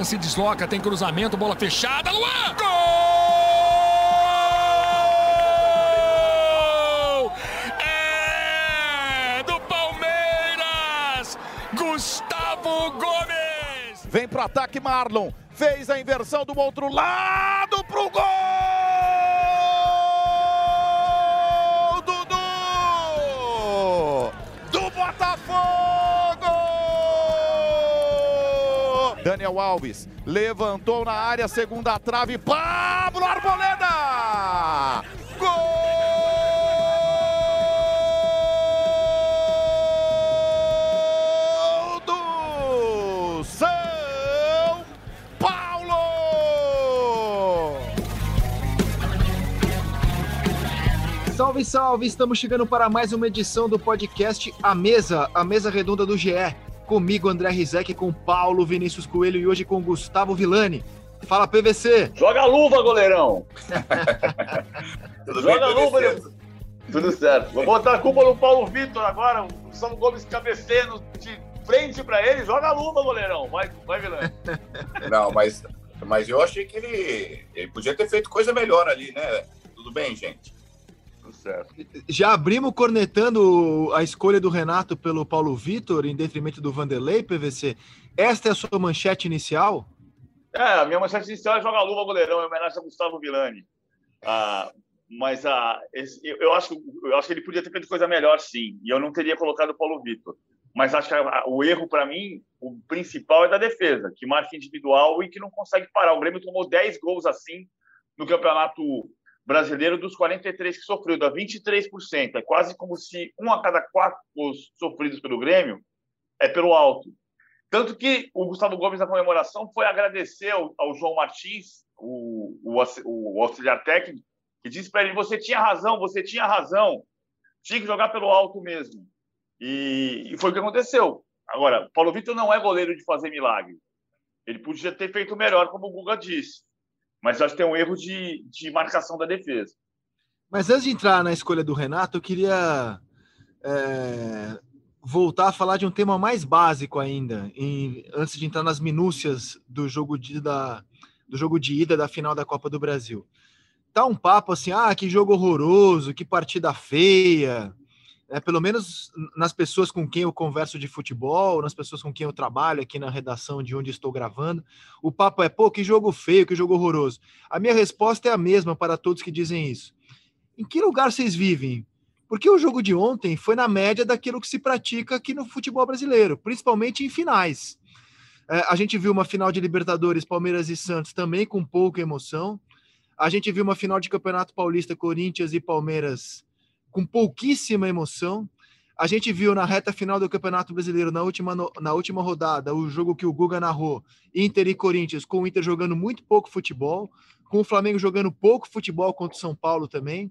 Luan se desloca, tem cruzamento, bola fechada. Luan! Gol! É do Palmeiras! Gustavo Gomes! Vem pro ataque Marlon. Fez a inversão do outro lado pro gol! Daniel Alves levantou na área, segunda trave, Pablo Arboleda! Gol do São Paulo! Salve, salve! Estamos chegando para mais uma edição do podcast A Mesa, a mesa redonda do GE. Comigo, André Rizek, com Paulo Vinícius Coelho e hoje com Gustavo Villani. Fala, PVC! Joga a luva, goleirão! Tudo Joga a bem, luva, beleza? né? Tudo certo. Vou botar a culpa no Paulo Vitor agora. O São Gomes cabeceando de frente pra ele. Joga a luva, goleirão. Vai, vai, Vilani. Não, mas, mas eu achei que ele, ele podia ter feito coisa melhor ali, né? Tudo bem, gente? Certo. Já abrimos cornetando a escolha do Renato pelo Paulo Vitor em detrimento do Vanderlei, PVC. Esta é a sua manchete inicial? É, a minha manchete inicial é joga a luva, goleirão, em homenagem a Gustavo Villani. Ah, mas ah, esse- eu, eu acho, que- eu acho que ele podia ter feito coisa melhor, sim. E eu não teria colocado o Paulo Vitor. Mas acho que a- o erro, para mim, o principal é da defesa, que marca individual e que não consegue parar. O Grêmio tomou 10 gols assim no Campeonato Brasileiro dos 43 que sofreu, dá 23%. É quase como se um a cada quatro sofridos pelo Grêmio é pelo alto. Tanto que o Gustavo Gomes, na comemoração, foi agradecer ao, ao João Martins, o, o, o auxiliar técnico, que disse para ele: você tinha razão, você tinha razão, tinha que jogar pelo alto mesmo. E, e foi o que aconteceu. Agora, Paulo Vitor não é goleiro de fazer milagre. Ele podia ter feito melhor, como o Guga disse. Mas acho que tem um erro de, de marcação da defesa. Mas antes de entrar na escolha do Renato, eu queria é, voltar a falar de um tema mais básico ainda, em- antes de entrar nas minúcias do jogo de, da, do jogo de ida da final da Copa do Brasil. Tá um papo assim, ah, que jogo horroroso, que partida feia. É, pelo menos nas pessoas com quem eu converso de futebol, nas pessoas com quem eu trabalho aqui na redação de onde estou gravando, o papo é, pô, que jogo feio, que jogo horroroso. A minha resposta é a mesma para todos que dizem isso. Em que lugar vocês vivem? Porque o jogo de ontem foi na média daquilo que se pratica aqui no futebol brasileiro, principalmente em finais. É, a gente viu uma final de Libertadores, Palmeiras e Santos, também com pouca emoção. A gente viu uma final de Campeonato Paulista, Corinthians e Palmeiras, com pouquíssima emoção. A gente viu na reta final do Campeonato Brasileiro, na última, na última rodada, o jogo que o Guga narrou, Inter e Corinthians, com o Inter jogando muito pouco futebol, com o Flamengo jogando pouco futebol contra o São Paulo também.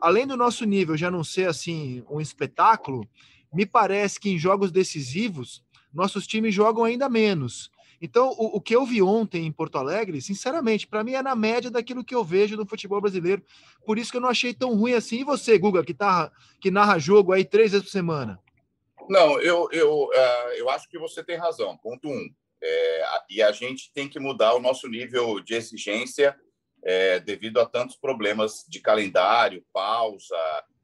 Além do nosso nível já não ser assim um espetáculo, me parece que em jogos decisivos nossos times jogam ainda menos. Então, o, o que eu vi ontem em Porto Alegre, sinceramente, para mim é na média daquilo que eu vejo no futebol brasileiro. Por isso que eu não achei tão ruim assim. E você, Guga, que, tá, que narra jogo aí três vezes por semana? Não, eu, eu, ah, eu acho que você tem razão. Ponto um. É, e a gente tem que mudar o nosso nível de exigência é, devido a tantos problemas de calendário, pausa,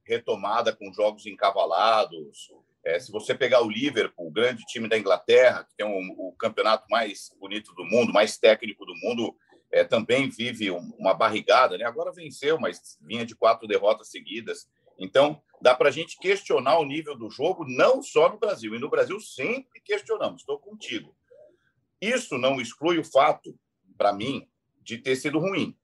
retomada com jogos encavalados. É, se você pegar o Liverpool, o grande time da Inglaterra, que tem um- o campeonato mais bonito do mundo, mais técnico do mundo, é, também vive um- uma barrigada. Né? Agora venceu, mas vinha de quatro derrotas seguidas. Então, dá para a gente questionar o nível do jogo, não só no Brasil. E no Brasil sempre questionamos, estou contigo. Isso não exclui o fato, para mim, de ter sido ruim.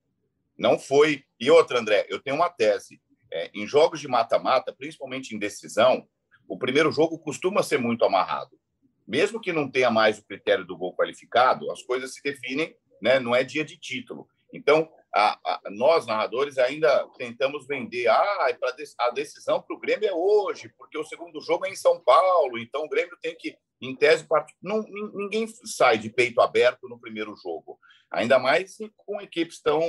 Não foi. E outra, André, eu tenho uma tese. É, em jogos de mata-mata, principalmente em decisão, o primeiro jogo costuma ser muito amarrado. Mesmo que não tenha mais o critério do gol qualificado, as coisas se definem, né? não é dia de título. Então, a, a, nós, narradores, ainda tentamos vender. Ah, pra, a decisão para o Grêmio é hoje, porque o segundo jogo é em São Paulo, então o Grêmio tem que, em tese, não, ninguém sai de peito aberto no primeiro jogo, ainda mais com equipes tão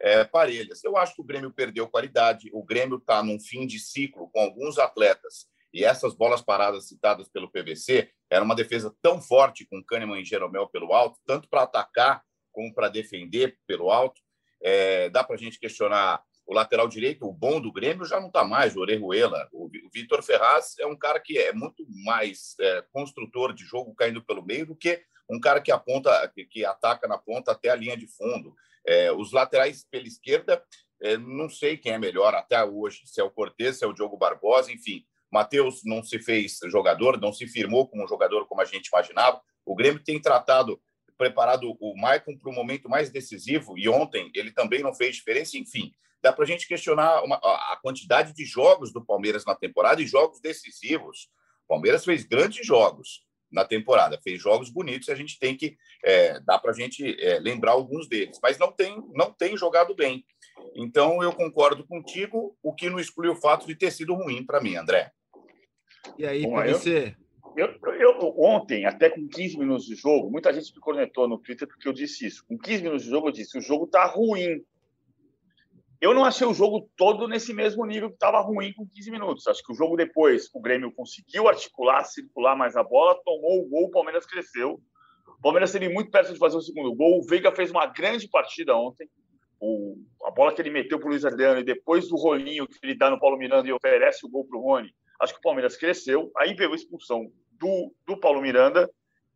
é, parelhas. Eu acho que o Grêmio perdeu qualidade, o Grêmio está num fim de ciclo com alguns atletas E essas bolas paradas citadas pelo PVC era uma defesa tão forte com Kahneman e Jeromel pelo alto, tanto para atacar como para defender pelo alto. É, dá para a gente questionar o lateral direito, o bom do Grêmio já não está mais, o Orejuela. O Vitor Ferraz é um cara que é muito mais é, construtor de jogo caindo pelo meio do que um cara que aponta, que, que ataca na ponta até a linha de fundo. É, os laterais pela esquerda, é, não sei quem é melhor até hoje, se é o Cortez, se é o Diogo Barbosa, enfim. Matheus não se fez jogador, não se firmou como jogador como a gente imaginava. O Grêmio tem tratado, preparado o Maicon para o momento mais decisivo e ontem ele também não fez diferença. Enfim, dá para a gente questionar uma, a quantidade de jogos do Palmeiras na temporada e jogos decisivos. O Palmeiras fez grandes jogos na temporada, fez jogos bonitos e a gente tem que é, dá para a gente é, lembrar alguns deles, mas não tem não tem jogado bem. Então eu concordo contigo, o que não exclui o fato de ter sido ruim para mim, André. E aí, Bom, você? Eu, eu, eu, ontem, até com 15 minutos de jogo, muita gente me conectou no Twitter porque eu disse isso. Com 15 minutos de jogo, eu disse: o jogo está ruim. Eu não achei o jogo todo nesse mesmo nível que estava ruim com 15 minutos. Acho que o jogo depois, o Grêmio conseguiu articular, circular mais a bola, tomou o gol, o Palmeiras cresceu. O Palmeiras esteve muito perto de fazer o segundo gol. O Veiga fez uma grande partida ontem. O, a bola que ele meteu para o Luiz Adriano e depois do rolinho que ele dá no Paulo Miranda e oferece o gol para o Rony, acho que o Palmeiras cresceu. Aí veio a expulsão do, do Paulo Miranda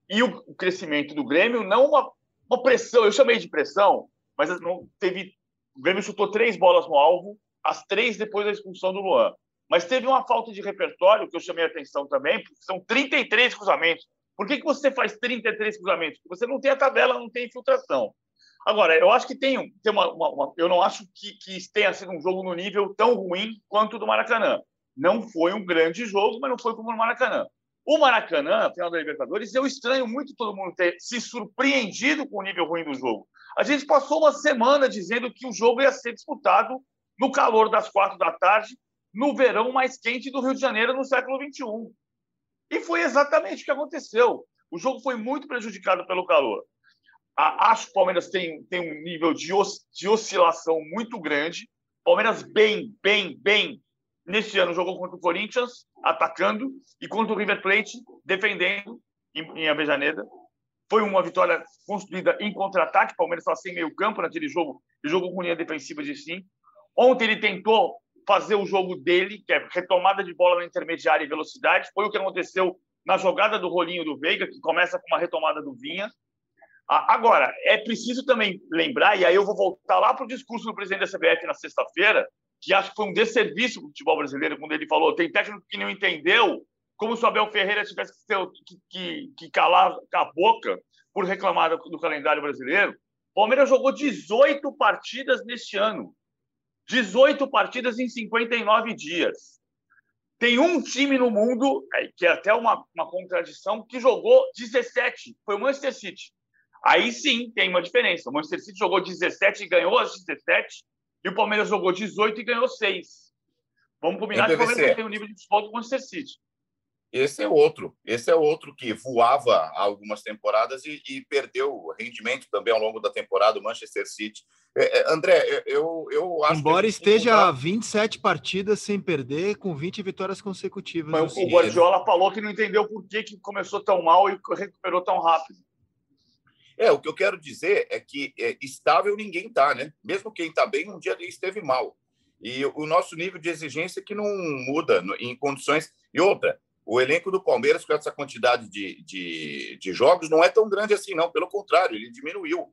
e o, o crescimento do Grêmio, não uma, uma pressão, eu chamei de pressão, mas não teve o Grêmio chutou três bolas no alvo, as três depois da expulsão do Luan. Mas teve uma falta de repertório que eu chamei a atenção também, porque são 33 cruzamentos. Por que, que você faz 33 cruzamentos? Porque você não tem a tabela, não tem infiltração. Agora, eu acho que tem, tem uma, uma, uma, Eu não acho que, que tenha sido um jogo no nível tão ruim quanto o do Maracanã. Não foi um grande jogo, mas não foi como no Maracanã. O Maracanã, final da Libertadores, eu estranho muito todo mundo ter se surpreendido com o nível ruim do jogo. A gente passou uma semana dizendo que o jogo ia ser disputado no calor das quatro da tarde, no verão mais quente do Rio de Janeiro no século XXI. E foi exatamente o que aconteceu. O jogo foi muito prejudicado pelo calor. Acho que o Palmeiras tem, tem um nível de, os, de oscilação muito grande. Palmeiras bem, bem, bem. Neste ano jogou contra o Corinthians, atacando, e contra o River Plate, defendendo em, em Avejaneda. Foi uma vitória construída em contra-ataque. Palmeiras estava sem meio campo naquele jogo jogou com linha defensiva de sim. Ontem ele tentou fazer o jogo dele, que é retomada de bola na intermediária e velocidade. Foi o que aconteceu na jogada do rolinho do Veiga, que começa com uma retomada do Vinha. Agora, é preciso também lembrar, e aí eu vou voltar lá para o discurso do presidente da CBF na sexta-feira, que acho que foi um desserviço para o futebol brasileiro, quando ele falou: tem técnico que não entendeu como se o Abel Ferreira tivesse que, que, que calar a boca por reclamar do, do calendário brasileiro. O Palmeiras jogou 18 partidas neste ano. 18 partidas em 59 dias. Tem um time no mundo, é, que é até uma, uma contradição, que jogou 17. Foi o Manchester City. Aí sim tem uma diferença. O Manchester City jogou 17 e ganhou as 17, e o Palmeiras jogou 18 e ganhou 6. Vamos combinar que o Palmeiras tem um nível de futebol do Manchester City. Esse é outro. Esse é outro que voava há algumas temporadas e, e perdeu rendimento também ao longo da temporada, o Manchester City. É, é, André, eu, eu acho Embora esteja mudar... 27 partidas sem perder, com 20 vitórias consecutivas. Mas o Guardiola falou que não entendeu por que, que começou tão mal e recuperou tão rápido. É, o que eu quero dizer é que é, estável ninguém está, né? Mesmo quem está bem, um dia esteve mal. E o nosso nível de exigência que não muda em condições. E outra, o elenco do Palmeiras, com essa quantidade de, de, de, jogos, não é tão grande assim, não. Pelo contrário, ele diminuiu.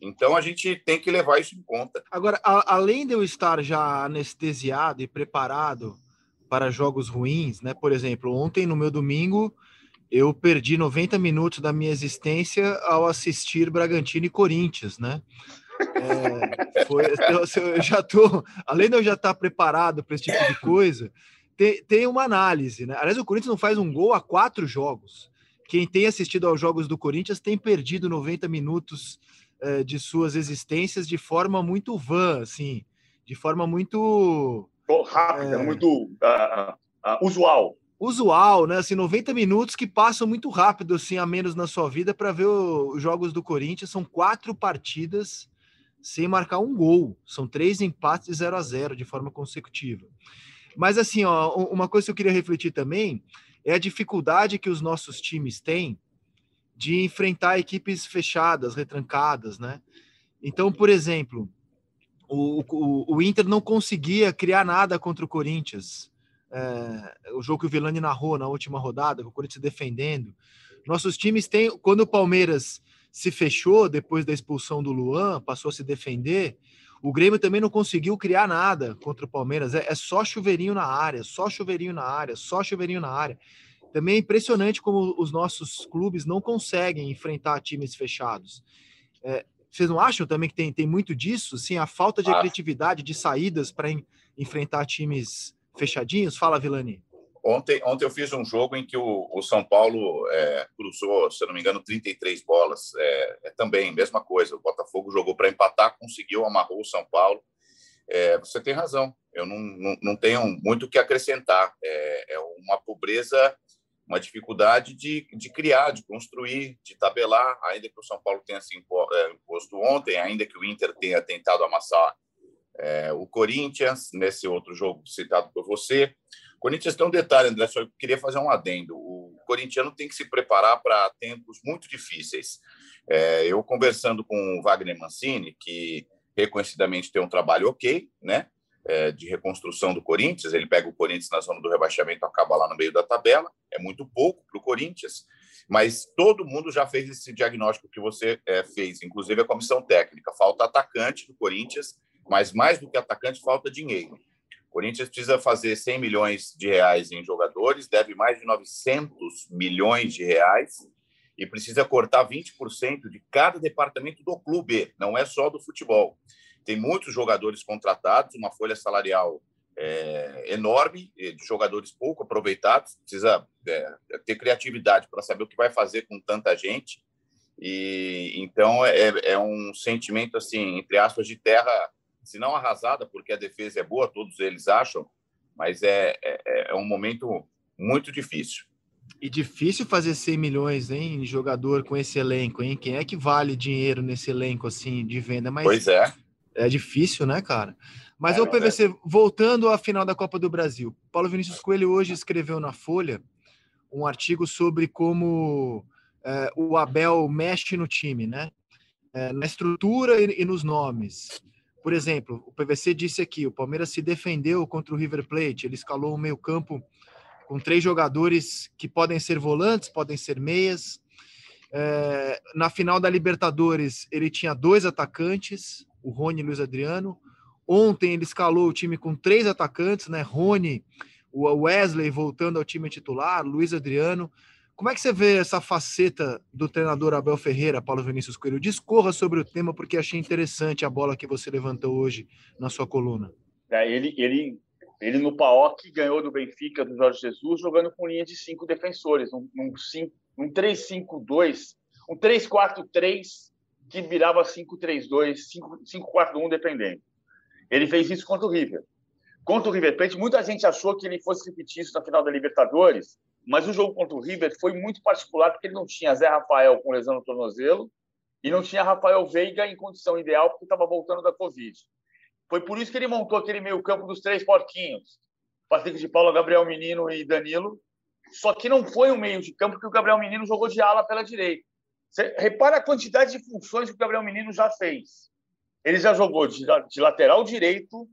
Então a gente tem que levar isso em conta. Agora, a, além de eu estar já anestesiado e preparado para jogos ruins, né? Por exemplo, ontem no meu domingo eu perdi 90 minutos da minha existência ao assistir Bragantino e Corinthians, né? É, foi, eu já tô, além de eu já estar preparado para esse tipo de coisa, tem, tem uma análise, né? Aliás, o Corinthians não faz um gol a quatro jogos. Quem tem assistido aos jogos do Corinthians tem perdido 90 minutos uh, de suas existências de forma muito vã, assim, de forma muito rápida, é... muito uh, uh, usual. Usual, né? Assim, 90 minutos que passam muito rápido, assim, a menos na sua vida para ver os jogos do Corinthians. São quatro partidas sem marcar um gol. São três empates de 0 a 0 de forma consecutiva. Mas assim, ó, uma coisa que eu queria refletir também é a dificuldade que os nossos times têm de enfrentar equipes fechadas, retrancadas, né? Então, por exemplo, o, o, o Inter não conseguia criar nada contra o Corinthians. É, o jogo que o Vilani narrou na última rodada, com o Corinthians defendendo. Nossos times têm, quando o Palmeiras se fechou depois da expulsão do Luan, passou a se defender, o Grêmio também não conseguiu criar nada contra o Palmeiras. É, é, só chuveirinho na área, só chuveirinho na área, só chuveirinho na área. Também é impressionante como os nossos clubes não conseguem enfrentar times fechados. É, vocês não acham também que tem, tem muito disso? Sim, a falta de ah. criatividade, de saídas para enfrentar times fechadinhos? Fala, Vilani. Ontem, ontem eu fiz um jogo em que o, o São Paulo é, cruzou, se não me engano, 33 bolas. É, é também, mesma coisa. O Botafogo jogou para empatar, conseguiu, amarrou o São Paulo. É, você tem razão. Eu não, não, não tenho muito o que acrescentar. É, é, uma pobreza, uma dificuldade de, de criar, de construir, de tabelar. Ainda que o São Paulo tenha se é, imposto ontem, ainda que o Inter tenha tentado amassar é, o Corinthians nesse outro jogo citado por você. Corinthians tem um detalhe, André, só queria fazer um adendo. O corintiano tem que se preparar para tempos muito difíceis. É, eu conversando com o Wagner Mancini, que reconhecidamente tem um trabalho ok, né? É, de reconstrução do Corinthians, ele pega o Corinthians na zona do rebaixamento, acaba lá no meio da tabela, é muito pouco para o Corinthians, mas todo mundo já fez esse diagnóstico que você é, fez, inclusive a comissão técnica. Falta atacante do Corinthians, mas mais do que atacante, falta dinheiro. Corinthians precisa fazer 100 milhões de reais em jogadores, deve mais de 900 milhões de reais e precisa cortar 20% de cada departamento do clube, não é só do futebol. Tem muitos jogadores contratados, uma folha salarial é, enorme, de jogadores pouco aproveitados, precisa é, ter criatividade para saber o que vai fazer com tanta gente. E então é, é um sentimento assim, entre aspas, de terra se não arrasada, porque a defesa é boa, todos eles acham, mas é, é, é um momento muito difícil. E difícil fazer 100 milhões, hein, em jogador com esse elenco, hein? Quem é que vale dinheiro nesse elenco, assim, de venda? Mas pois é. É difícil, né, cara? Mas é, o PVC, é. voltando à final da Copa do Brasil, Paulo Vinícius Coelho hoje escreveu na Folha um artigo sobre como é, o Abel mexe no time, né? É, na estrutura e, e nos nomes. Por exemplo, o PVC disse aqui, o Palmeiras se defendeu contra o River Plate, ele escalou o meio-campo com três jogadores que podem ser volantes, podem ser meias. É, na final da Libertadores, ele tinha dois atacantes, o Rony e o Luiz Adriano. Ontem ele escalou o time com três atacantes, né? Rony, o Wesley voltando ao time titular, Luiz Adriano. Como é que você vê essa faceta do treinador Abel Ferreira, Paulo Vinícius Coelho? Discorra sobre o tema, porque achei interessante a bola que você levantou hoje na sua coluna. É, ele, ele, ele no PAOC ganhou do Benfica, do Jorge Jesus, jogando com linha de cinco defensores, um, um, um 3-5-2, um 3-4-3 que virava 5-3-2, 5-4-1, dependendo. Ele fez isso contra o River. Contra o River Plate, muita gente achou que ele fosse repetir isso na final da Libertadores, mas o jogo contra o River foi muito particular porque ele não tinha Zé Rafael com lesão no tornozelo e não tinha Rafael Veiga em condição ideal porque estava voltando da Covid. Foi por isso que ele montou aquele meio-campo dos três porquinhos: Patrick de Paula, Gabriel Menino e Danilo. Só que não foi um meio de campo que o Gabriel Menino jogou de ala pela direita. Você repara a quantidade de funções que o Gabriel Menino já fez. Ele já jogou de, de lateral direito,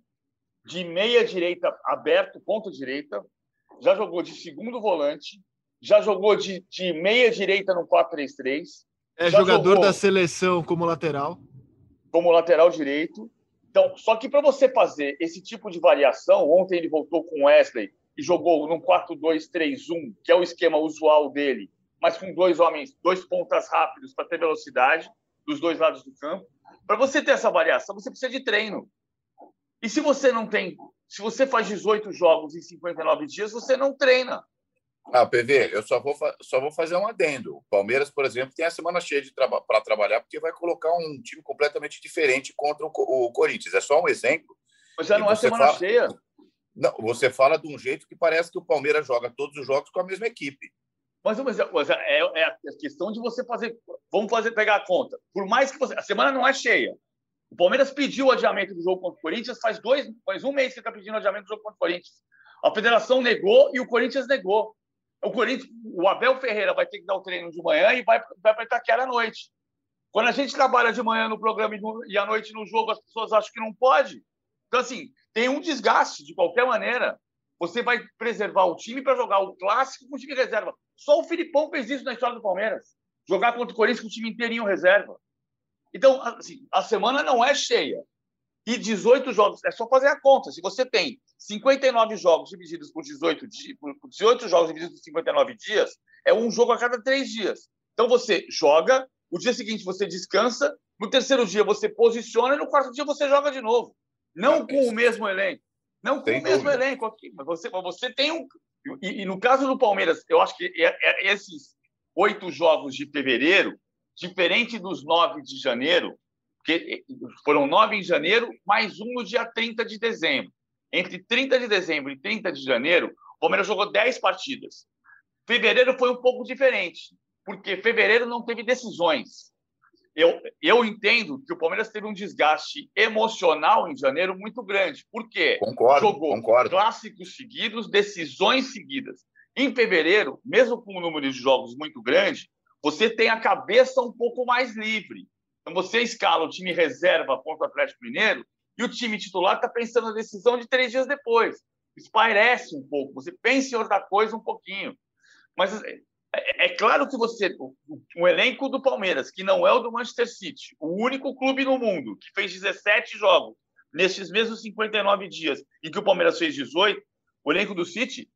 de meia direita aberto, ponta direita, já jogou de segundo volante, já jogou de, de meia direita no 4-3-3. É jogador da seleção como lateral. Como lateral direito. Então, só que para você fazer esse tipo de variação, ontem ele voltou com Wesley e jogou num 4-2-3-1, que é o esquema usual dele, mas com dois homens, dois pontas rápidos para ter velocidade dos dois lados do campo. Para você ter essa variação, você precisa de treino. E se você não tem se você faz 18 jogos em 59 dias, você não treina. Ah, PV, eu só vou, só vou fazer um adendo. O Palmeiras, por exemplo, tem a semana cheia de traba para trabalhar, porque vai colocar um time completamente diferente contra o, o Corinthians. É só um exemplo. Mas já não é semana fala... cheia. Não, você fala de um jeito que parece que o Palmeiras joga todos os jogos com a mesma equipe. Mas, mas, mas é, é, a questão de você fazer. Vamos fazer pegar a conta. Por mais que você. A semana não é cheia. O Palmeiras pediu o adiamento do jogo contra o Corinthians, faz dois, faz um mês que está pedindo o adiamento do jogo contra o Corinthians. A federação negou e o Corinthians negou. O Corinthians, o Abel Ferreira vai ter que dar o treino de manhã e vai, vai para Itaquera à noite. Quando a gente trabalha de manhã no programa e, no, e à noite no jogo, as pessoas acham que não pode. Então, assim, tem um desgaste de qualquer maneira. Você vai preservar o time para jogar o clássico com o time reserva. Só o Filipão fez isso na história do Palmeiras. Jogar contra o Corinthians com o time inteirinho reserva. Então, assim, a semana não é cheia. E 18 jogos, é só fazer a conta. Se você tem 59 jogos divididos por 18, por 18 jogos divididos por 59 dias, é um jogo a cada três dias. Então você joga, o dia seguinte você descansa, no terceiro dia você posiciona e no quarto dia você joga de novo. Não com o mesmo elenco. Não com o mesmo elenco aqui. Mas você, você tem um. E, e, no caso do Palmeiras, eu acho que é, é, esses oito jogos de fevereiro, diferente dos nove de janeiro, porque foram nove em janeiro, mais um no dia 30 de dezembro. Entre 30 de dezembro e 30 de janeiro, o Palmeiras jogou 10 partidas. Fevereiro foi um pouco diferente, porque fevereiro não teve decisões. Eu, eu entendo que o Palmeiras teve um desgaste emocional em janeiro muito grande. Por quê? Concordo, jogou concordo. clássicos seguidos, decisões seguidas. Em fevereiro, mesmo com um número de jogos muito grande, você tem a cabeça um pouco mais livre. Então, você escala o time reserva contra o Atlético Mineiro e o time titular está pensando na decisão de três dias depois. Isso parece um pouco, você pensa em outra coisa um pouquinho. Mas é, é, é claro que você, o, o, elenco do Palmeiras, que não é o do Manchester City, o único clube no mundo que fez 17 jogos nesses mesmos 59 dias e que o Palmeiras fez 18, o elenco do City,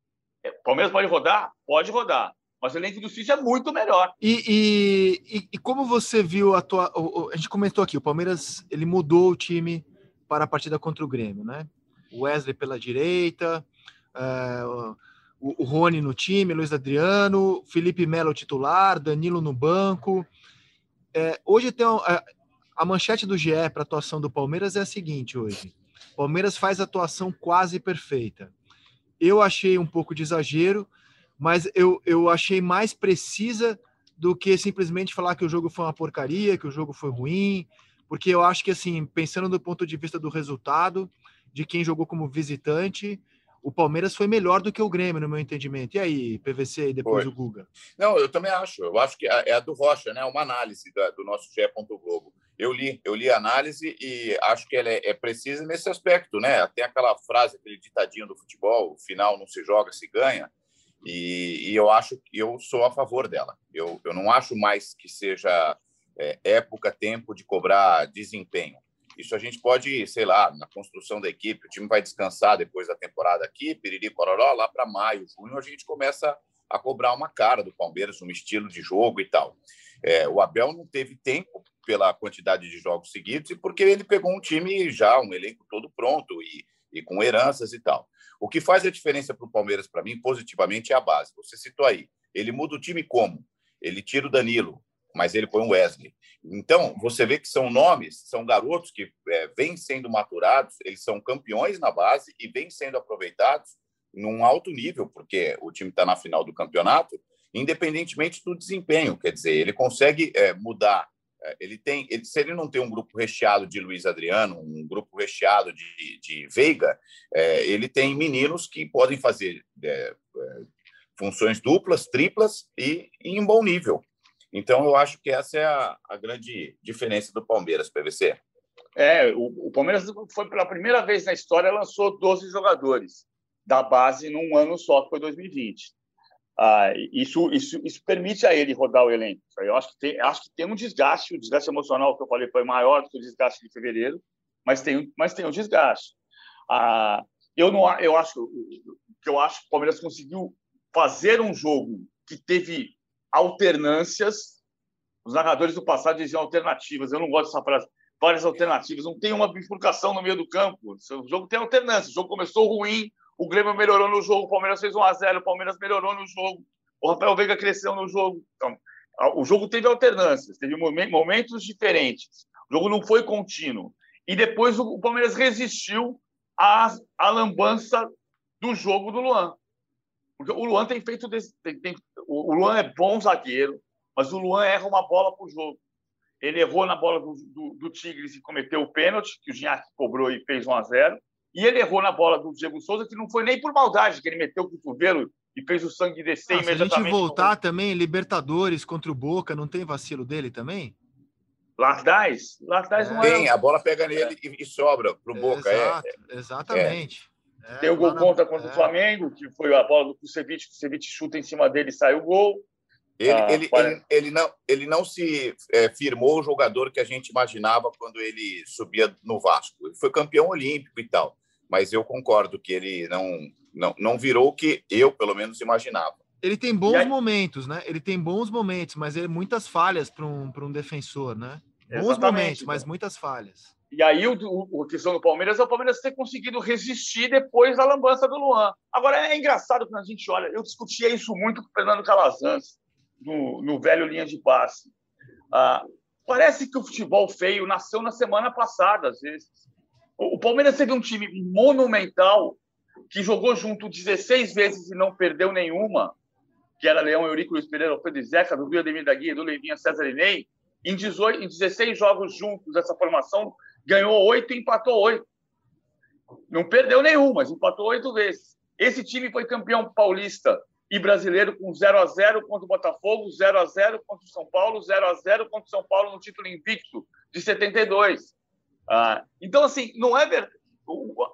é, o Palmeiras pode rodar? Pode rodar. Mas o elenco do City é muito melhor. E, e, e como você viu a tua. A gente comentou aqui, o Palmeiras ele mudou o time para a partida contra o Grêmio, né? Wesley pela direita, uh, o, o Rony no time, Luiz Adriano, Felipe Melo titular, Danilo no banco. É, hoje tem a, a manchete do GE para atuação do Palmeiras é a seguinte hoje. Palmeiras faz atuação quase perfeita. Eu achei um pouco de exagero, mas eu, eu achei mais precisa do que simplesmente falar que o jogo foi uma porcaria, que o jogo foi ruim, porque eu acho que, assim, pensando do ponto de vista do resultado, de quem jogou como visitante, o Palmeiras foi melhor do que o Grêmio, no meu entendimento. E aí, PVC e depois foi. o Guga? Não, eu também acho. Eu acho que é a do Rocha, né? Uma análise do nosso GE. Globo. Eu li, eu li a análise e acho que ela é, é, precisa nesse aspecto, né? Tem aquela frase, aquele ditadinho do futebol: o final não se joga, se ganha. E, e eu acho que eu sou a favor dela. Eu, eu não acho mais que seja é, época, tempo de cobrar desempenho. Isso a gente pode, sei lá, na construção da equipe, o time vai descansar depois da temporada aqui, piriri, pororó, lá para maio, junho, a gente começa a cobrar uma cara do Palmeiras, um estilo de jogo e tal. É, o Abel não teve tempo pela quantidade de jogos seguidos e porque ele pegou um time já, um elenco todo pronto e, e com heranças e tal. O que faz a diferença para o Palmeiras, para mim, positivamente, é a base. Você citou aí. Ele muda o time como? Ele tira o Danilo, mas ele põe o Wesley. Então, você vê que são nomes, são garotos que é, vêm sendo maturados, eles são campeões na base e vêm sendo aproveitados num alto nível, porque o time está na final do campeonato, independentemente do desempenho. Quer dizer, ele consegue é, mudar. É, ele tem, ele, se ele não tem um grupo recheado de Luiz Adriano, um grupo recheado de, de Veiga, é, ele tem meninos que podem fazer é, é, funções duplas, triplas e, e em bom nível. Então, eu acho que essa é a, a grande diferença do Palmeiras, PVC. É, o, o, Palmeiras foi pela primeira vez na história lançou 12 jogadores da base num ano só, que foi 2020. Ah, isso, isso, isso permite a ele rodar o elenco. Eu acho que, tem, acho que tem um desgaste, o desgaste emocional que eu falei foi maior do que o desgaste de fevereiro, mas tem, mas tem um desgaste. Ah, eu não, eu acho que eu acho que o Palmeiras conseguiu fazer um jogo que teve alternâncias. Os narradores do passado diziam alternativas. Eu não gosto dessa frase. Várias alternativas. Não tem uma bifurcação no meio do campo. O jogo tem alternância. O jogo começou ruim, o Grêmio melhorou no jogo, o Palmeiras fez 1 a 0 o Palmeiras melhorou no jogo, o Rafael Veiga cresceu no jogo. Então, o jogo teve alternâncias, teve momentos diferentes. O jogo não foi contínuo. E depois o Palmeiras resistiu à, à lambança do jogo do Luan. Porque o Luan tem feito. Tem, tem, o Luan é bom zagueiro, mas o Luan erra uma bola o jogo. Ele errou na bola do, do, do Tigres e cometeu o pênalti, que o Gignac cobrou e fez 1 a 0 E ele errou na bola do Diego Souza, que não foi nem por maldade, que ele meteu o cotovelo e fez o sangue descer ah, imediatamente. Se a gente voltar também, Libertadores contra o Boca, não tem vacilo dele também? Lardais? Lardais é. não é. Tem, a bola pega nele é. e, sobra para o Boca. Exato, é. Exatamente. É. Tem o gol contra contra o é. Flamengo, que foi a bola do Kusevich, o Kusevich chuta em cima dele e sai o gol. Ele, ah, ele, ele, ele, não, ele não se é, firmou o jogador que a gente imaginava quando ele subia no Vasco. Ele foi campeão olímpico e tal, mas eu concordo que ele não, não, não virou o que eu, pelo menos, imaginava. Ele tem bons aí... momentos, né? Ele tem bons momentos, mas ele muitas falhas para um, um defensor, né? Bons Exatamente, momentos, mas muitas falhas. E aí, o, o, a questão do Palmeiras é o Palmeiras ter conseguido resistir depois da lambança do Luan. Agora, é engraçado quando a gente olha, eu discutia isso muito com o Fernando Calazans, no, no velho linha de passe. Ah, parece que o futebol feio nasceu na semana passada, às vezes. O, Palmeiras teve um time monumental que jogou junto 16 vezes e não perdeu nenhuma que era Leão, Eurico, Luiz Pereira, Alfredo Zeca, do Rio Ademir da Guia, do Leivinha, César Inei, em, 18, em 16 jogos juntos, essa formação ganhou oito e empatou oito. Não perdeu nenhum, mas empatou oito vezes. Esse time foi campeão paulista e brasileiro com 0 a 0 contra o Botafogo, 0 a 0 contra o São Paulo, 0 a 0 contra o São Paulo no título invicto de 72. Ah, então, assim, não é verdade.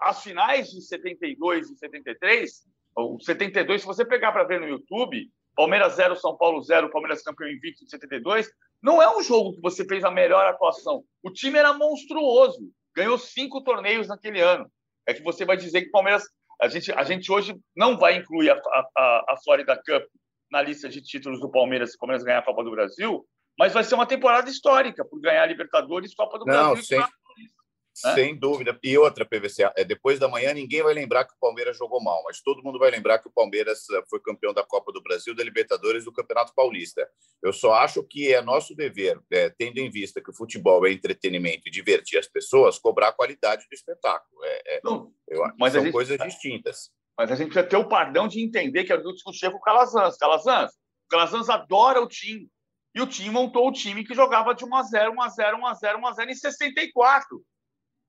As finais de 72 e 73, o 72, se você pegar para ver no YouTube, Palmeiras 0, São Paulo 0, Palmeiras campeão invicto de 72. Não é um jogo que você fez a melhor atuação. O time era monstruoso. Ganhou cinco torneios naquele ano. É que você vai dizer que o Palmeiras. A gente, a gente hoje não vai incluir a, a, a Florida Cup na lista de títulos do Palmeiras se o Palmeiras ganhar a Copa do Brasil, mas vai ser uma temporada histórica por ganhar a Libertadores, Copa do não, Brasil. Sem, sem dúvida. E outra, PVC, é, depois da manhã ninguém vai lembrar que o Palmeiras jogou mal, mas todo mundo vai lembrar que o Palmeiras eh, foi campeão da Copa do Brasil, da Libertadores e do Campeonato Paulista. Eu só acho que é nosso dever, é, tendo em vista que o futebol é entretenimento e divertir as pessoas, cobrar a qualidade do espetáculo. É, é Não, eu, mas são gente, coisas distintas. Mas a gente precisa ter o pardão de entender que é do discutir com o Calazans. Calazans, o Calazans adora o time. E o time montou o time que jogava de 1 a 0 1 a 0 1 a 0 1 a 0 em 64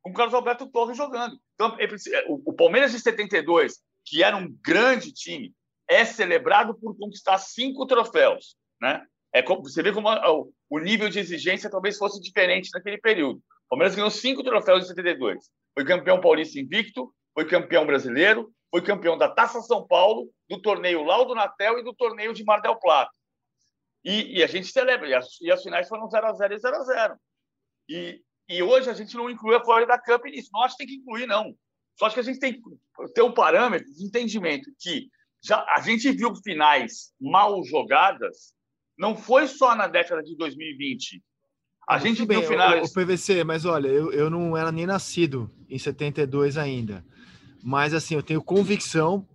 com o Carlos Alberto Torres jogando. Então, é o Palmeiras de 72, que era um grande time, é celebrado por conquistar cinco troféus. Né? É como, você vê como o nível de exigência talvez fosse diferente naquele período. O Palmeiras ganhou cinco troféus em 72. Foi campeão paulista invicto, foi campeão brasileiro, foi campeão da Taça São Paulo, do torneio Laudo Natel e do torneio de Mar del Plata. E, e a gente celebra. E as, e as finais foram 0 a 0 e 0 a 0 E, e hoje a gente não inclui a Florida Cup nisso. Que tem que incluir, não. Só que a gente tem que ter um parâmetro de entendimento que já a gente viu finais mal jogadas, não foi só na década de 2020. A Muito gente bem, viu finais. O, o PVC, mas olha, eu, eu não era nem nascido em 72 ainda. Mas assim, eu tenho convicção,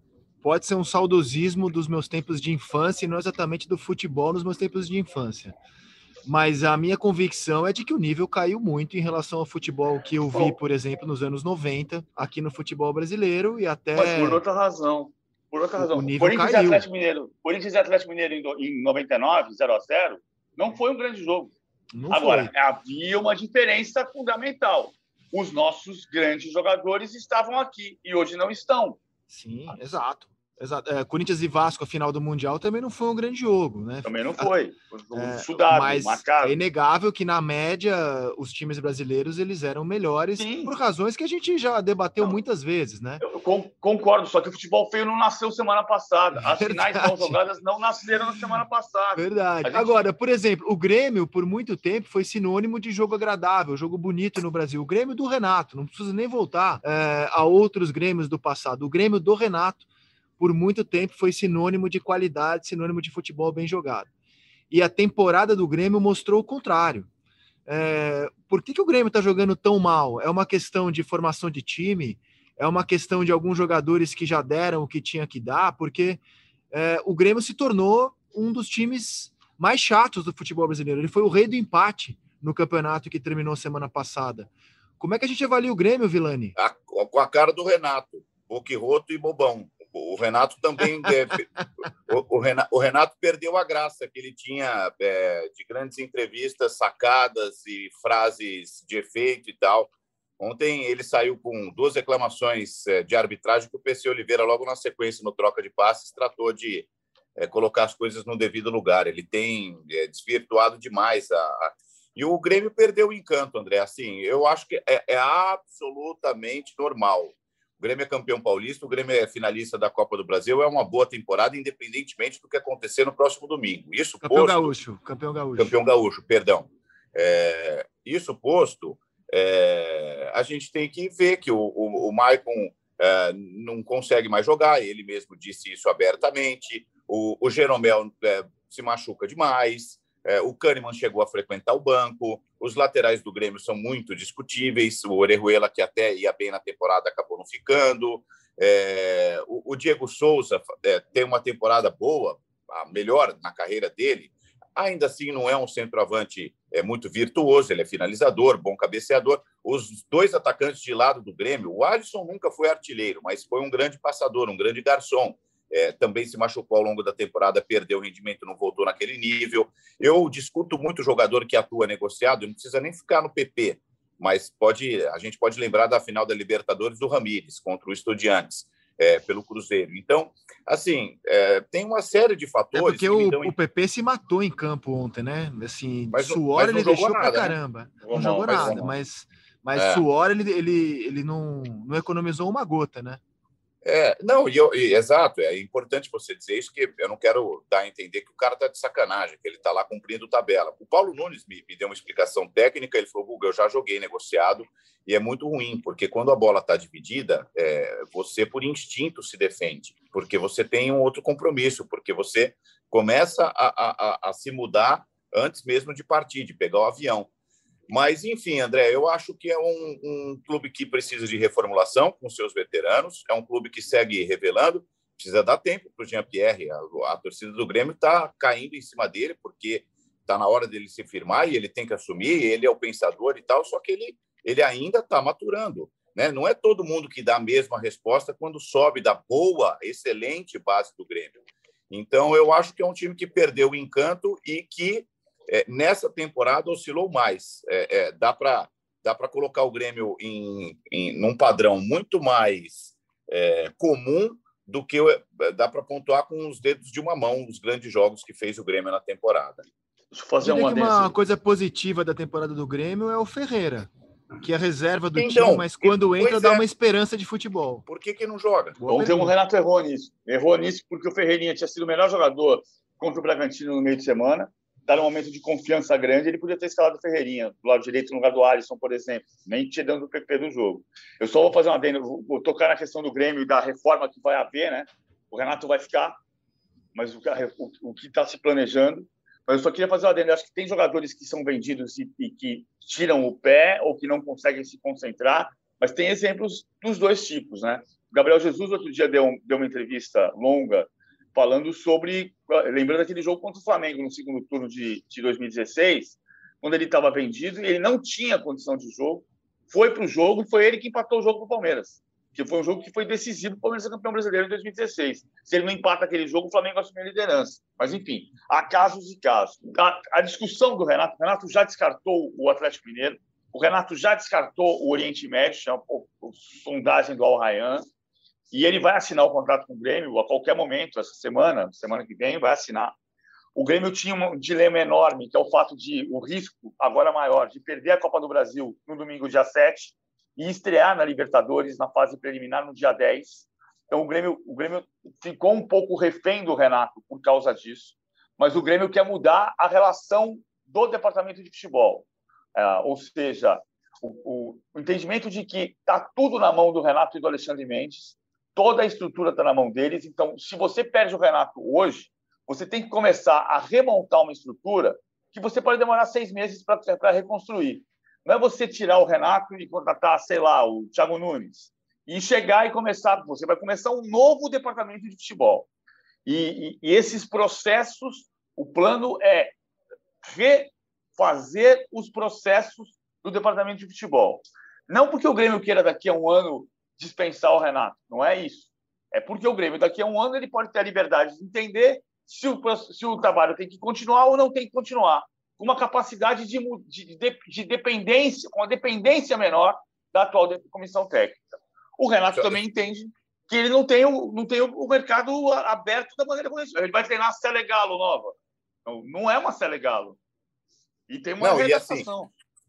pode ser um saudosismo dos meus tempos de infância e não exatamente do futebol nos meus tempos de infância mas a minha convicção é de que o nível caiu muito em relação ao futebol que eu vi, por exemplo, nos anos 90, aqui no futebol brasileiro e até. Mas por outra razão. Por outra razão. O nível Corinthians caiu. E Atlético Mineiro, Corinthians e Atlético Mineiro em 99, 0 a 0 não foi um grande jogo. Não Agora, foi. havia uma diferença fundamental. Os nossos grandes jogadores estavam aqui e hoje não estão. Sim, exato. Exato. É, Corinthians e Vasco, a final do Mundial, também não foi um grande jogo, né? Também não foi. Foi é, estudado, mas marcado. é inegável que, na média, os times brasileiros eles eram melhores Sim. por razões que a gente já debateu não. muitas vezes, né? Eu concordo, só que o futebol feio não nasceu semana passada. As Verdade. finais não jogadas não nasceram na semana passada. Verdade. Gente... Agora, por exemplo, o Grêmio, por muito tempo, foi sinônimo de jogo agradável, jogo bonito no Brasil. O Grêmio do Renato, não precisa nem voltar é, a outros Grêmios do passado. O Grêmio do Renato por muito tempo foi sinônimo de qualidade, sinônimo de futebol bem jogado. E a temporada do Grêmio mostrou o contrário. É, por que, que o Grêmio está jogando tão mal? É uma questão de formação de time? É uma questão de alguns jogadores que já deram o que tinha que dar? Porque é, o Grêmio se tornou um dos times mais chatos do futebol brasileiro. Ele foi o rei do empate no campeonato que terminou semana passada. Como é que a gente avalia o Grêmio, Vilani? com a cara do Renato, boquirroto e bobão. O Renato também. Deve, o, o, Renato, o, Renato, perdeu a graça que ele tinha é, de grandes entrevistas, sacadas e frases de efeito e tal. Ontem ele saiu com duas reclamações é, de arbitragem que o PC Oliveira, logo na sequência, no troca de passes, tratou de é, colocar as coisas no devido lugar. Ele tem é, desvirtuado demais a, a, E o Grêmio perdeu o encanto, André. Assim, eu acho que é, é absolutamente normal. O Grêmio é campeão paulista, o Grêmio é finalista da Copa do Brasil, é uma boa temporada, independentemente do que acontecer no próximo domingo. Isso campeão posto, gaúcho, campeão gaúcho. Campeão gaúcho, perdão. É, isso posto, é, a gente tem que ver que o, o, o Maicon é, não consegue mais jogar, ele mesmo disse isso abertamente. O, o Jeromel é, se machuca demais, é, o Kahneman chegou a frequentar o banco, os laterais do Grêmio são muito discutíveis, o Orejuela, que até ia bem na temporada, acabou não ficando. É, o, o, Diego Souza é, tem uma temporada boa, a melhor na carreira dele, ainda assim não é um centroavante é muito virtuoso, ele é finalizador, bom cabeceador. Os dois atacantes de lado do Grêmio, o Alisson nunca foi artilheiro, mas foi um grande passador, um grande garçom. É, também se machucou ao longo da temporada, perdeu o rendimento, não voltou naquele nível. Eu discuto muito jogador que atua negociado, não precisa nem ficar no PP, mas pode, a gente pode lembrar da final da Libertadores do Ramires contra o Estudiantes é, pelo Cruzeiro. Então, assim, é, tem uma série de fatores. É porque o, dão... o PP se matou em campo ontem, né? Assim, mas, suor mas ele deixou nada, pra né? caramba. Né? Não, não jogou mas nada, mas, mas é. suor ele, ele, ele não, não economizou uma gota, né? É, não, e, eu, e, exato, é importante você dizer isso, que eu não quero dar a entender que o cara está de sacanagem, que ele está lá cumprindo tabela. O Paulo Nunes me, me deu uma explicação técnica, ele falou, Guga, eu já joguei negociado, e é muito ruim, porque quando a bola está dividida, é, você, por instinto, se defende, porque você tem um outro compromisso, porque você começa a, a, a se mudar antes mesmo de partir, de pegar o avião. Mas, enfim, André, eu acho que é um, um clube que precisa de reformulação com seus veteranos, é um clube que segue revelando, precisa dar tempo para o Jean-Pierre. A, a, torcida do Grêmio está caindo em cima dele, porque está na hora dele se firmar e ele tem que assumir, ele é o pensador e tal, só que ele, ele ainda está maturando. Né? Não é todo mundo que dá a mesma resposta quando sobe da boa, excelente base do Grêmio. Então, eu acho que é um time que perdeu o encanto e que é, nessa temporada oscilou mais. É, é, dá para dá para colocar o Grêmio em, em num padrão muito mais é, comum do que dá para pontuar com os dedos de uma mão os grandes jogos que fez o Grêmio na temporada. Deixa eu fazer uma, uma coisa positiva da temporada do Grêmio é o Ferreira, que é reserva do então, time, mas quando entra dá é. uma esperança de futebol. Por que, que não joga? Ontem o Renato errou nisso. Errou nisso porque o Ferreirinha tinha sido o melhor jogador contra o Bragantino no meio de semana está num momento de confiança grande, ele podia ter escalado o Ferreirinha do lado direito no lugar do Alisson, por exemplo, nem tirando o PP do jogo. Eu só vou fazer uma adendo, vou tocar na questão do Grêmio e da reforma que vai haver, né? O Renato vai ficar, mas o, o, o que está se planejando. Mas eu só queria fazer uma adendo. Eu acho que tem jogadores que são vendidos e, e que tiram o pé ou que não conseguem se concentrar, mas tem exemplos dos dois tipos, né? O Gabriel Jesus outro dia deu, deu uma entrevista longa falando sobre. Lembrando aquele jogo contra o Flamengo no segundo turno de, de 2016, quando ele estava vendido e ele não tinha condição de jogo, foi para o jogo e foi ele que empatou o jogo com o Palmeiras. Que foi um jogo que foi decisivo para o Palmeiras ser campeão brasileiro em 2016. Se ele não empata aquele jogo, o Flamengo assumiu a liderança. Mas, enfim, há casos e casos. A, a discussão do Renato, o Renato já descartou o Atlético Mineiro, o Renato já descartou o Oriente Médio, a, a, a sondagem do Al Rayyan. E ele vai assinar o contrato com o Grêmio a qualquer momento, essa semana, semana que vem, vai assinar. O Grêmio tinha um dilema enorme, que é o fato de o risco agora maior de perder a Copa do Brasil no domingo, dia 7, e estrear na Libertadores na fase preliminar no dia 10. Então o Grêmio, o Grêmio ficou um pouco refém do Renato por causa disso, mas o Grêmio quer mudar a relação do departamento de futebol. É, ou seja, o, o, o entendimento de que está tudo na mão do Renato e do Alexandre Mendes, toda a estrutura está na mão deles. Então, se você perde o Renato hoje, você tem que começar a remontar uma estrutura que você pode demorar seis meses para reconstruir. Não é você tirar o Renato e contratar, sei lá, o Thiago Nunes e chegar e começar. Você vai começar um novo departamento de futebol. E, e, e esses processos, o plano é refazer os processos do departamento de futebol. Não porque o Grêmio queira daqui a um ano dispensar o Renato. Não é isso. É porque o Grêmio, daqui a um ano, ele pode ter a liberdade de entender se o, se o trabalho tem que continuar ou não tem que continuar. Com uma capacidade de, de, de dependência, com uma dependência menor da atual comissão técnica. O Renato também entende que ele não tem o, não tem o mercado aberto da maneira como ele vai treinar a Cele Galo nova. Não, não é uma Cele Galo. E tem uma não, e assim,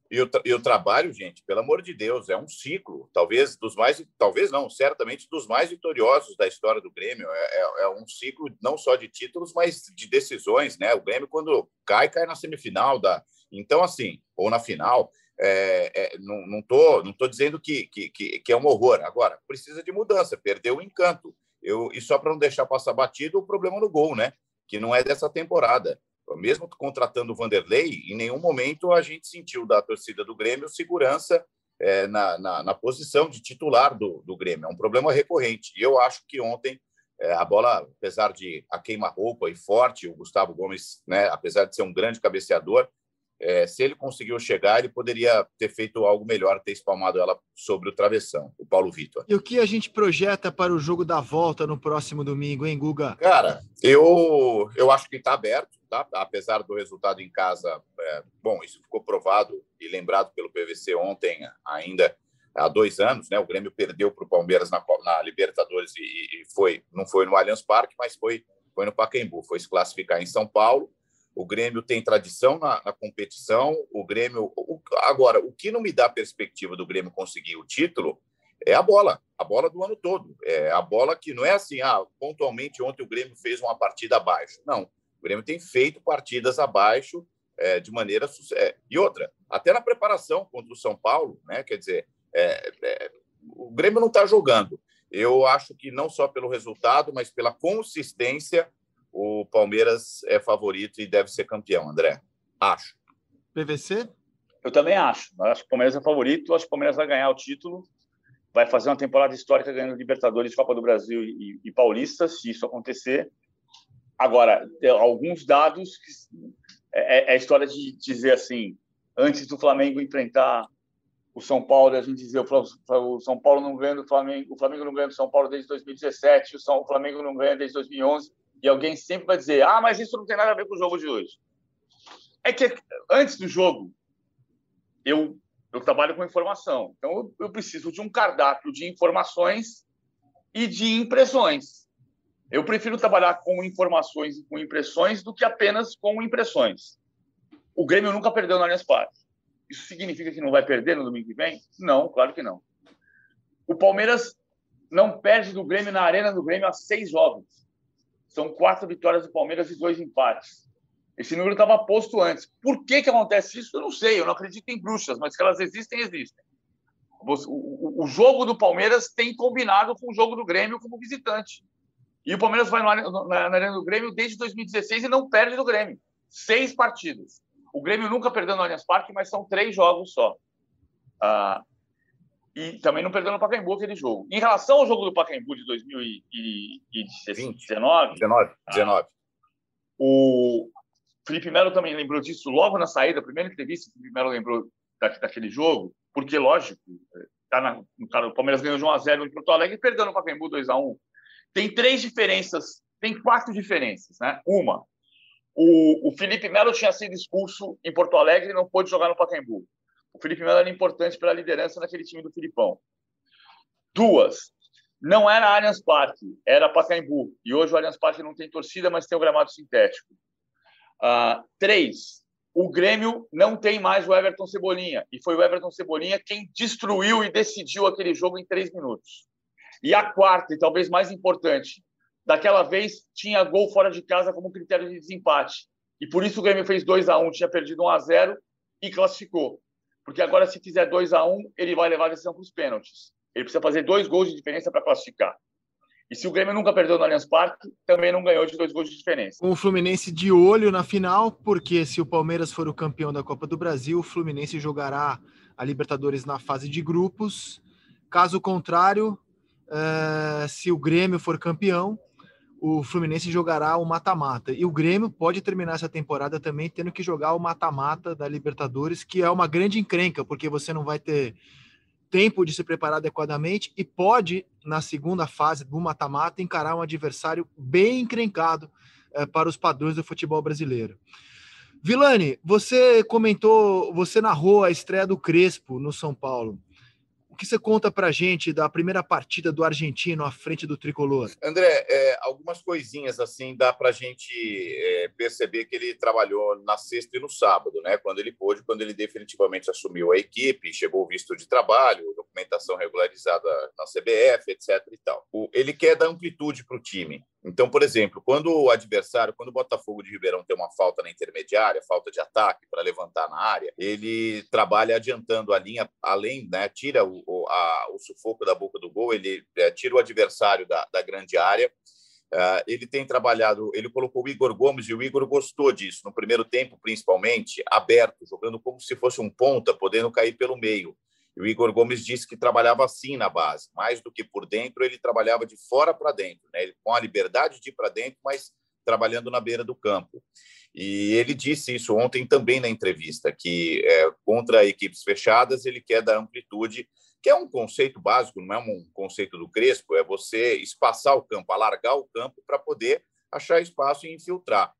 e o, e o trabalho, gente, pelo amor de Deus, é um ciclo, talvez dos mais, talvez não, certamente dos mais vitoriosos da história do Grêmio. É, é, é, um ciclo não só de títulos, mas de decisões, né? O Grêmio, quando cai, cai na semifinal da. Então, assim, ou na final. É, é, não, não, tô, não tô dizendo que, que, que, é um horror. Agora, precisa de mudança, perdeu o encanto. Eu, e só para não deixar passar batido, o problema no gol, né? Que não é dessa temporada mesmo contratando o Vanderlei, em nenhum momento a gente sentiu da torcida do Grêmio segurança é, na, na, na, posição de titular do, do Grêmio. É um problema recorrente. E eu acho que ontem é, a bola, apesar de a queima-roupa e forte, o Gustavo Gomes, né, apesar de ser um grande cabeceador, é, se ele conseguiu chegar, ele poderia ter feito algo melhor, ter espalmado ela sobre o travessão, o Paulo Vitor. E o que a gente projeta para o jogo da volta no próximo domingo, hein, Guga? Cara, eu, eu acho que está aberto, tá? apesar do resultado em casa. É, bom, isso ficou provado e lembrado pelo PVC ontem, ainda há dois anos, né? O Grêmio perdeu para o Palmeiras na, na Libertadores e, e, foi, não foi no Allianz Parque, mas foi, foi no Pacaembu, foi se classificar em São Paulo o Grêmio tem tradição na, na competição. O Grêmio. O, agora, o que não me dá perspectiva do Grêmio conseguir o título é a bola, a bola do ano todo. É a bola que não é assim, ah, pontualmente ontem o Grêmio fez uma partida abaixo. Não, o Grêmio tem feito partidas abaixo é, de maneira. É, e outra, até na preparação contra o São Paulo, né? Quer dizer, é, é o Grêmio não está jogando. Eu acho que não só pelo resultado, mas pela consistência o Palmeiras é favorito e deve ser campeão, André. Acho. PVC? Eu também acho. Eu acho que o Palmeiras é favorito. Acho que o Palmeiras vai ganhar o título. Vai fazer uma temporada histórica ganhando Libertadores, Copa do Brasil e, e Paulista, se isso acontecer. Agora, alguns dados. Que, é, é, a história de dizer assim: antes do Flamengo enfrentar o São Paulo, a gente dizer o São Paulo não ganha do Flamengo, o Flamengo não ganha do São Paulo desde 2017, o Flamengo não ganha desde 2011 e alguém sempre vai dizer: ah, mas isso não tem nada a ver com o jogo de hoje. É que antes do jogo, eu, eu trabalho com informação. Então, eu, eu preciso de um cardápio de informações e de impressões. Eu prefiro trabalhar com informações e com impressões do que apenas com impressões. O Grêmio nunca perdeu na Allianz Parque. Isso significa que não vai perder no domingo que vem? Não, claro que não. O Palmeiras não perde do Grêmio na Arena do Grêmio há seis jogos. São quatro vitórias do Palmeiras e dois empates. Esse número estava posto antes. Por que, que acontece isso? Eu não sei. Eu não acredito em bruxas, mas que elas existem, existem. O, jogo do Palmeiras tem combinado com o jogo do Grêmio como visitante. E o Palmeiras vai na Arena do Grêmio desde 2016 e não perde do Grêmio. Seis partidas. O Grêmio nunca perdeu no Allianz Parque, mas são três jogos só. Ah, e também não perdeu no Pacaembu aquele jogo. Em relação ao jogo do Pacaembu de 2019, 19, 19. o Felipe Melo também lembrou disso logo na saída, a primeira entrevista, o Felipe Melo lembrou daquele jogo, porque, lógico, tá na, o Palmeiras ganhou de 1 a 0 em Porto Alegre e perdeu no Pacaembu 2 a 1 Tem três diferenças, tem quatro diferenças. Né? Uma, o, o Felipe Melo tinha sido expulso em Porto Alegre e não pôde jogar no Pacaembu. O Felipe Melo era importante para a liderança naquele time do Filipão. Duas, não era Allianz Parque, era Pacaembu. E hoje o Allianz Parque não tem torcida, mas tem o gramado sintético. Uh, três, o Grêmio não tem mais o Everton Cebolinha. E foi o Everton Cebolinha quem destruiu e decidiu aquele jogo em três minutos. E a quarta, e talvez mais importante, daquela vez tinha gol fora de casa como critério de desempate. E por isso o Grêmio fez 2 a 1 tinha perdido 1 a 0 e classificou. Porque agora, se fizer 2 a 1 um, ele vai levar a decisão para os pênaltis. Ele precisa fazer dois gols de diferença para classificar. E se o Grêmio nunca perdeu no Allianz Parque, também não ganhou de dois gols de diferença. Com o Fluminense de olho na final, porque se o Palmeiras for o campeão da Copa do Brasil, o Fluminense jogará a Libertadores na fase de grupos. Caso contrário, uh, se o Grêmio for campeão, o Fluminense jogará o mata-mata. E o Grêmio pode terminar essa temporada também tendo que jogar o mata-mata da Libertadores, que é uma grande encrenca, porque você não vai ter tempo de se preparar adequadamente e pode, na segunda fase do mata-mata, encarar um adversário bem encrencado é, para os padrões do futebol brasileiro. Vilani, você comentou, você narrou a estreia do Crespo no São Paulo que você conta para gente da primeira partida do argentino à frente do tricolor? André, é, algumas coisinhas assim dá para a gente é, perceber que ele trabalhou na sexta e no sábado, né? Quando ele pôde, quando ele definitivamente assumiu a equipe, chegou o visto de trabalho, documentação regularizada na CBF, etc. E tal. O, ele quer dar amplitude para o time. Então, por exemplo, quando o adversário, quando o Botafogo de Ribeirão tem uma falta na intermediária, falta de ataque para levantar na área, ele trabalha adiantando a linha, além, né, tira o, o, a, o sufoco da boca do gol, ele é, tira o adversário da, da grande área. Uh, ele tem trabalhado, ele colocou o Igor Gomes e o Igor gostou disso, no primeiro tempo, principalmente, aberto, jogando como se fosse um ponta, podendo cair pelo meio. O Igor Gomes disse que trabalhava assim na base, mais do que por dentro, ele trabalhava de fora para dentro, né? com a liberdade de ir para dentro, mas trabalhando na beira do campo. E ele disse isso ontem também na entrevista, que é, contra equipes fechadas ele quer dar amplitude, que é um conceito básico, não é um conceito do Crespo, é você espaçar o campo, alargar o campo para poder achar espaço e infiltrar.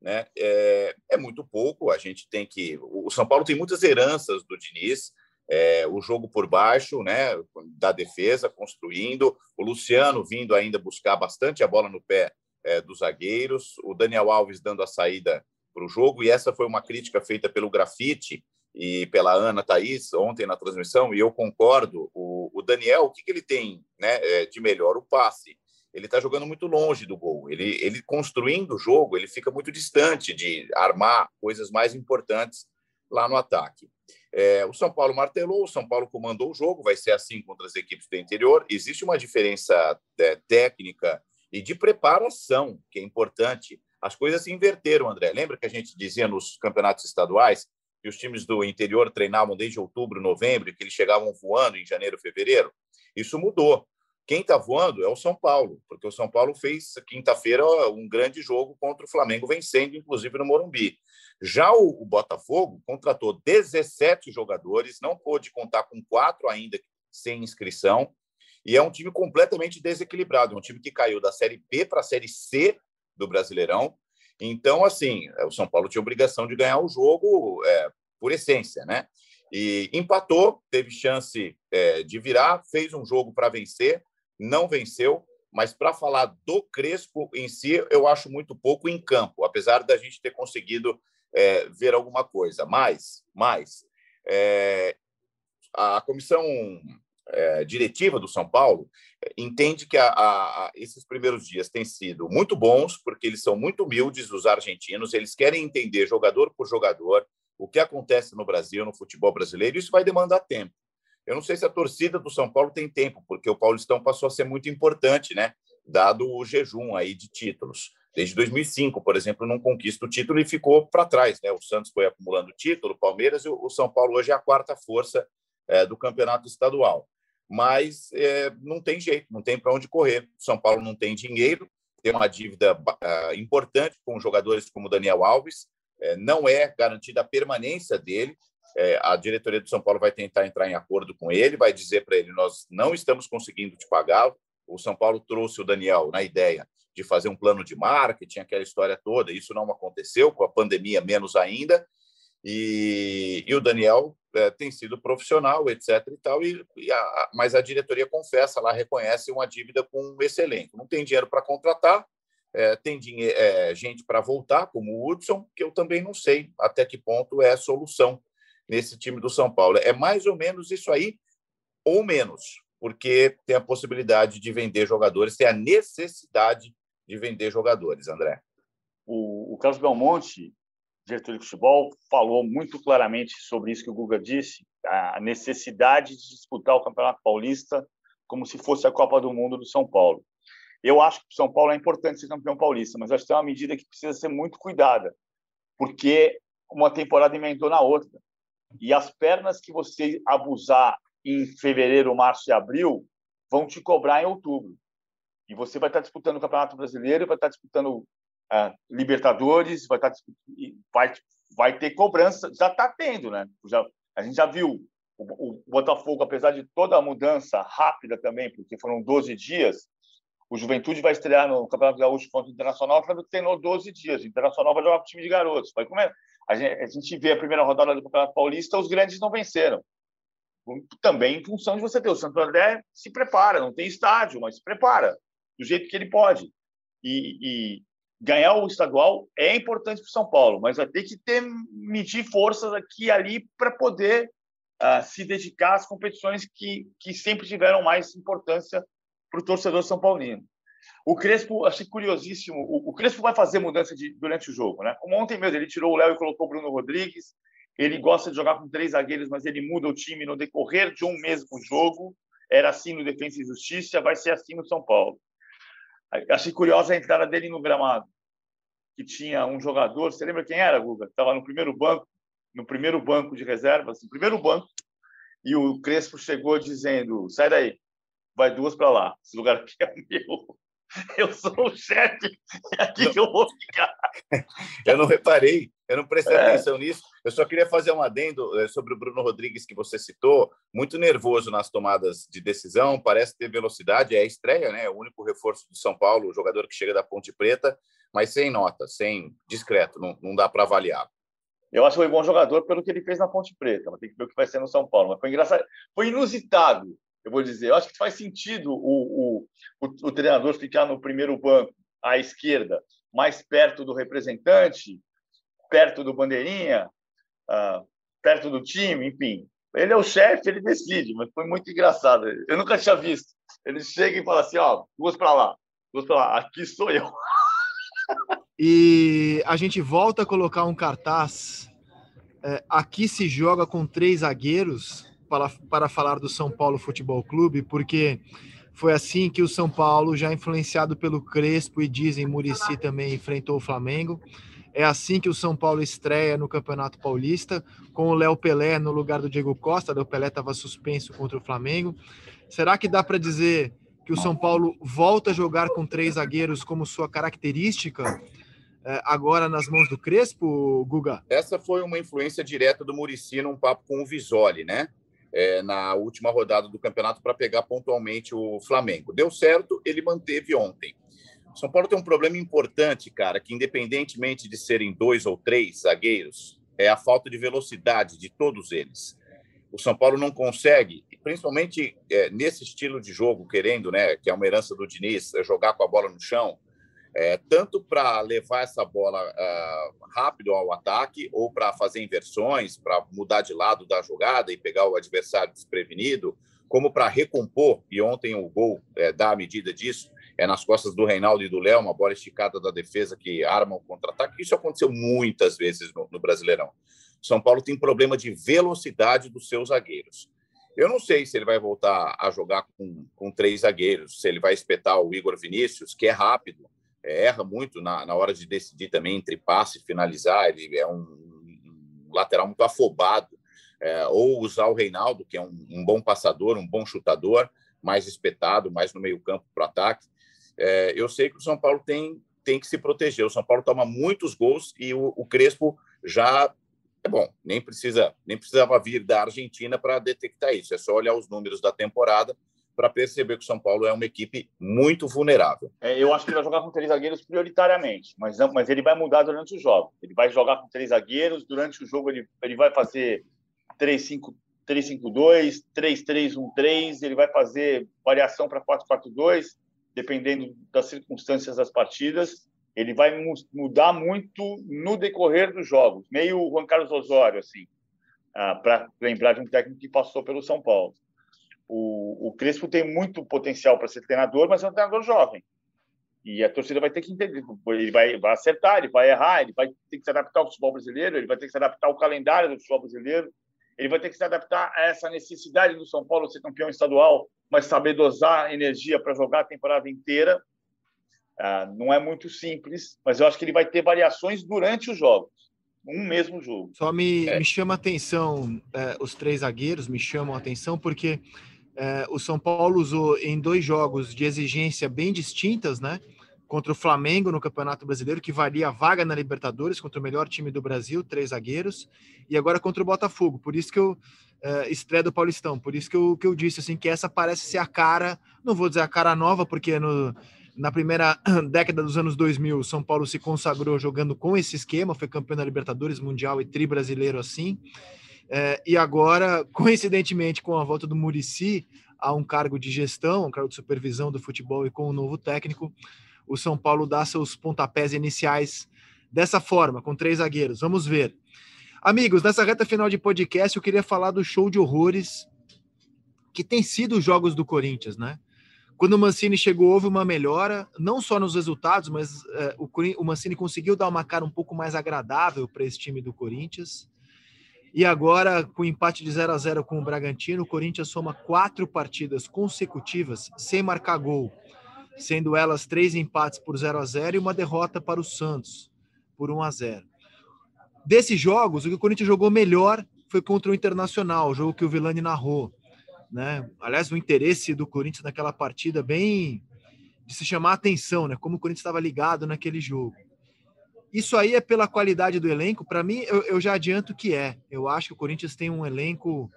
Né? É, é, muito pouco, a gente tem que... O São Paulo tem muitas heranças do Diniz, é, o jogo por baixo, né, da defesa, construindo, o Luciano vindo ainda buscar bastante a bola no pé é, dos zagueiros, o Daniel Alves dando a saída para o jogo, e essa foi uma crítica feita pelo Grafite e pela Ana Thaís ontem na transmissão, e eu concordo. O, o Daniel, o que, que ele tem né, é, de melhor? O passe. Ele está jogando muito longe do gol. Ele, ele construindo o jogo, ele fica muito distante de armar coisas mais importantes lá no ataque. É, o São Paulo martelou, o São Paulo comandou o jogo, vai ser assim contra as equipes do interior. Existe uma diferença é, técnica e de preparação, que é importante. As coisas se inverteram, André. Lembra que a gente dizia nos campeonatos estaduais que os times do interior treinavam desde outubro, novembro, que eles chegavam voando em janeiro, fevereiro? Isso mudou. Quem está voando é o São Paulo, porque o São Paulo fez quinta-feira um grande jogo contra o Flamengo, vencendo, inclusive, no Morumbi. Já o, Botafogo contratou 17 jogadores, não pôde contar com quatro ainda sem inscrição, e é um time completamente desequilibrado, é um time que caiu da Série B para a Série C do Brasileirão. Então, assim, o São Paulo tinha obrigação de ganhar o jogo é, por essência, né? E empatou, teve chance é, de virar, fez um jogo para vencer, não venceu, mas para falar do Crespo em si, eu acho muito pouco em campo, apesar da gente ter conseguido é, ver alguma coisa. Mas, mas é, a comissão é, diretiva do São Paulo entende que a, a, esses primeiros dias têm sido muito bons, porque eles são muito humildes, os argentinos, eles querem entender jogador por jogador o que acontece no Brasil, no futebol brasileiro, isso vai demandar tempo. Eu não sei se a torcida do São Paulo tem tempo, porque o Paulistão passou a ser muito importante, né? Dado o jejum aí de títulos. Desde 2005, por exemplo, não conquista o título e ficou para trás, né? O Santos foi acumulando título, o Palmeiras e o São Paulo hoje é a quarta força é, do campeonato estadual. Mas é, não tem jeito, não tem para onde correr. O São Paulo não tem dinheiro, tem uma dívida importante com jogadores como Daniel Alves, é, não é garantida a permanência dele. É, a diretoria do São Paulo vai tentar entrar em acordo com ele, vai dizer para ele: nós não estamos conseguindo te pagar. O São Paulo trouxe o Daniel na ideia de fazer um plano de marketing, aquela história toda. Isso não aconteceu, com a pandemia, menos ainda. E, e o Daniel é, tem sido profissional, etc. e tal. E, e a, mas a diretoria confessa lá, reconhece uma dívida com esse elenco. Não tem dinheiro para contratar, é, tem é, gente para voltar, como o Hudson, que eu também não sei até que ponto é a solução nesse time do São Paulo. É mais ou menos isso aí, ou menos, porque tem a possibilidade de vender jogadores, tem a necessidade de vender jogadores, André. O, o Carlos Belmonte, diretor de futebol, falou muito claramente sobre isso que o Guga disse, a necessidade de disputar o Campeonato Paulista como se fosse a Copa do Mundo do São Paulo. Eu acho que o São Paulo é importante ser campeão paulista, mas acho que é uma medida que precisa ser muito cuidada, porque uma temporada emendou na outra. E as pernas que você abusar em fevereiro, março e abril vão te cobrar em outubro. E você vai estar disputando o Campeonato Brasileiro, vai estar disputando uh, Libertadores, vai estar vai vai ter cobrança, já está tendo, né? Já, a gente já viu o, o Botafogo, apesar de toda a mudança rápida também, porque foram 12 dias, o Juventude vai estrear no Campeonato Gaúcho contra o Internacional, que treinou 12 dias. O Internacional vai jogar com o time de garotos. Vai comer. A gente, a gente vê a primeira rodada do Campeonato Paulista, os grandes não venceram. também em função de você ter o Santo André se prepara, não tem estádio, mas se prepara do jeito que ele pode. E, e ganhar o estadual é importante para o São Paulo, mas vai ter que ter medir forças aqui e ali para poder uh, se dedicar às competições que, que sempre tiveram mais importância para o torcedor são paulino. O Crespo, achei curiosíssimo. O, o Crespo vai fazer mudança de, durante o jogo, né? Como ontem mesmo, ele tirou o Léo e colocou o Bruno Rodrigues. Ele gosta de jogar com três zagueiros, mas ele muda o time no decorrer de um mesmo jogo. Era assim no Defensa e Justiça, vai ser assim no São Paulo. Achei curiosa a entrada dele no gramado, que tinha um jogador, você lembra quem era, Guga? Estava no primeiro banco, no primeiro banco de reservas, no primeiro banco, e o Crespo chegou dizendo: sai daí, vai duas para lá, esse lugar aqui é meu. Eu sou o chefe, é aqui que eu vou ficar. Eu não reparei, eu não prestei é. atenção nisso. Eu só queria fazer um adendo eh, sobre o Bruno Rodrigues que você citou. Muito nervoso nas tomadas de decisão, parece ter velocidade. É a estreia, né? O único reforço do São Paulo, o jogador que chega da Ponte Preta, mas sem nota, sem discreto, não, não dá para avaliar. Eu acho que foi bom jogador pelo que ele fez na Ponte Preta, mas tem que ver o que vai ser no São Paulo. Mas foi engraçado, foi inusitado eu vou dizer. Eu acho que faz sentido o, o, o, o treinador ficar no primeiro banco, à esquerda, mais perto do representante, perto do bandeirinha, uh, perto do time, enfim. Ele é o chefe, ele decide, mas foi muito engraçado. Eu nunca tinha visto. Ele chega e fala assim: ó, duas para lá, duas para lá, aqui sou eu. E a gente volta a colocar um cartaz. É, aqui se joga com três zagueiros para, para falar do São Paulo Futebol Clube, porque foi assim que o São Paulo, já influenciado pelo Crespo e dizem Murici também enfrentou o Flamengo. É assim que o São Paulo estreia no Campeonato Paulista, com o Léo Pelé no lugar do Diego Costa. Léo Pelé estava suspenso contra o Flamengo. Será que dá para dizer que o São Paulo volta a jogar com três zagueiros como sua característica? É, agora nas mãos do Crespo, Guga? Essa foi uma influência direta do Murici num papo com o Visoli, né? É, na última rodada do campeonato para pegar pontualmente o Flamengo. Deu certo, ele manteve ontem. São Paulo tem um problema importante, cara, que independentemente de serem dois ou três zagueiros, é a falta de velocidade de todos eles. O São Paulo não consegue, principalmente é, nesse estilo de jogo, querendo, né, que é uma herança do Diniz, é jogar com a bola no chão, é, tanto para levar essa bola uh, rápido ao ataque ou para fazer inversões, para mudar de lado da jogada e pegar o adversário desprevenido, como para recompor. E ontem o gol é, dá a medida disso. É nas costas do Reinaldo e do Léo, uma bola esticada da defesa que arma o contra-ataque. Isso aconteceu muitas vezes no, no Brasileirão. São Paulo tem problema de velocidade dos seus zagueiros. Eu não sei se ele vai voltar a jogar com, com três zagueiros, se ele vai espetar o Igor Vinícius, que é rápido, erra muito na, na hora de decidir também entre passe e finalizar. Ele é um, um lateral muito afobado. É, ou usar o Reinaldo, que é um, um, bom passador, um bom chutador, mais espetado, mais no meio-campo para o ataque. É, eu sei que o São Paulo tem, tem que se proteger. O São Paulo toma muitos gols e o, o Crespo já é bom, nem precisa nem precisava vir da Argentina para detectar isso. É só olhar os números da temporada para perceber que o São Paulo é uma equipe muito vulnerável. É, eu acho que ele vai jogar com três zagueiros prioritariamente, mas, mas ele vai mudar durante o jogo. Ele vai jogar com três zagueiros, durante o jogo ele, ele vai fazer 3-5-2, 3-3-1-3, ele vai fazer variação para 4-4-2, dependendo das circunstâncias das partidas. Ele vai mudar muito no decorrer dos jogos, meio Juan Carlos Osório, assim, ah, para lembrar de um técnico que passou pelo São Paulo. O, o Crespo tem muito potencial para ser treinador, mas é um treinador jovem. E a torcida vai ter que entender. Ele vai, vai acertar, ele vai errar, ele vai ter que se adaptar ao futebol brasileiro, ele vai ter que se adaptar ao calendário do futebol brasileiro, ele vai ter que se adaptar a essa necessidade do São Paulo ser campeão estadual, mas saber dosar energia para jogar a temporada inteira. Ah, não é muito simples, mas eu acho que ele vai ter variações durante os jogos um mesmo jogo. Só me, é. me chama a atenção, é, os três zagueiros me chamam a atenção, porque é, o São Paulo usou em dois jogos de exigência bem distintas, né? Contra o Flamengo no Campeonato Brasileiro, que valia a vaga na Libertadores, contra o melhor time do Brasil, três zagueiros, e agora contra o Botafogo. Por isso que eu é, estreia do Paulistão. Por isso que eu, que eu disse assim que essa parece ser a cara, não vou dizer a cara nova, porque no, na primeira década dos anos 2000, São Paulo se consagrou jogando com esse esquema, foi campeão da Libertadores Mundial e tri brasileiro assim. É, e agora, coincidentemente, com a volta do Murici a um cargo de gestão, um cargo de supervisão do futebol e com o um novo técnico, o São Paulo dá seus pontapés iniciais dessa forma, com três zagueiros. Vamos ver. Amigos, nessa reta final de podcast, eu queria falar do show de horrores que tem sido os jogos do Corinthians, né? Quando o Mancini chegou, houve uma melhora, não só nos resultados, mas é, o, o Mancini conseguiu dar uma cara um pouco mais agradável para esse time do Corinthians. E agora, com empate de 0 a 0 com o Bragantino, o Corinthians soma quatro partidas consecutivas sem marcar gol, sendo elas três empates por 0 a 0 e uma derrota para o Santos por 1 a 0. Desses jogos, o que o Corinthians jogou melhor foi contra o Internacional, o jogo que o Vilani narrou. Né? Aliás, o interesse do Corinthians naquela partida bem de se chamar a atenção, né? Como o Corinthians estava ligado naquele jogo. Isso aí é pela qualidade do elenco. Para mim, eu, eu, já adianto que é. Eu acho que o Corinthians tem um elenco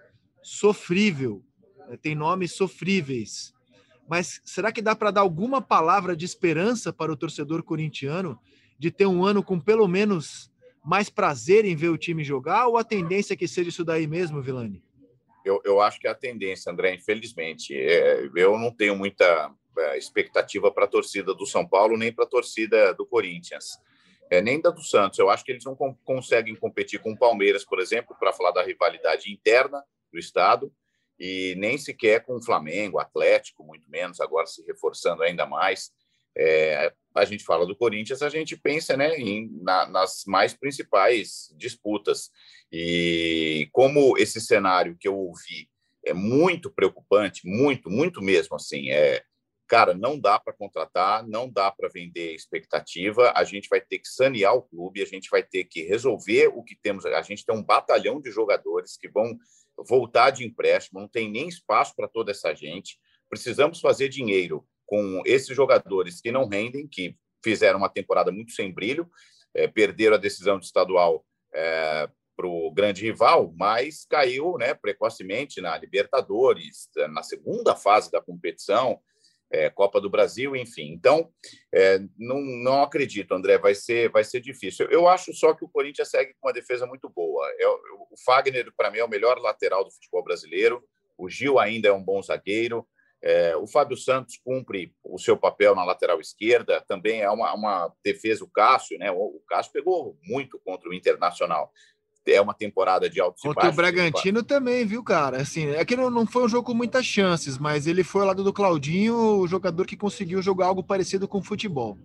sofrível, né? tem nomes sofríveis. Mas será que dá para dar alguma palavra de esperança para o torcedor corintiano de ter um ano com pelo menos mais prazer em ver o time jogar? Ou a tendência é que seja isso daí mesmo, Vilani? Eu, eu acho que é a tendência, André, infelizmente. É, eu não tenho muita é, expectativa para a torcida do São Paulo, nem para a torcida do Corinthians, é, nem da do Santos. Eu acho que eles não com, conseguem competir com o Palmeiras, por exemplo, para falar da rivalidade interna do Estado, e nem sequer com o Flamengo, Atlético, muito menos, agora se reforçando ainda mais. É, a gente fala do Corinthians, a gente pensa né, em, na, nas mais principais disputas. E como esse cenário que eu ouvi é muito preocupante, muito, muito mesmo assim, é, cara, não dá para contratar, não dá para vender expectativa, a gente vai ter que sanear o clube, a gente vai ter que resolver o que temos, a gente tem um batalhão de jogadores que vão voltar de empréstimo, não tem nem espaço para toda essa gente, precisamos fazer dinheiro com esses jogadores que não rendem, que fizeram uma temporada muito sem brilho, é, perderam a decisão de estadual é, para o grande rival, mas caiu né, precocemente na Libertadores, na segunda fase da competição, é, Copa do Brasil, enfim. Então, é, não, não acredito, André, vai ser, vai ser difícil. Eu acho só que o Corinthians segue com uma defesa muito boa. É, o Fagner, para mim, é o melhor lateral do futebol brasileiro. O Gil ainda é um bom zagueiro. É, o Fábio Santos cumpre o seu papel na lateral esquerda, também é uma, uma defesa, o Cássio, né? O, o Cássio pegou muito contra o Internacional. É uma temporada de altos Contra o Bragantino também, viu, cara? Assim, é que não, não foi um jogo com muitas chances, mas ele foi ao lado do Claudinho, o jogador que conseguiu jogar algo parecido com futebol.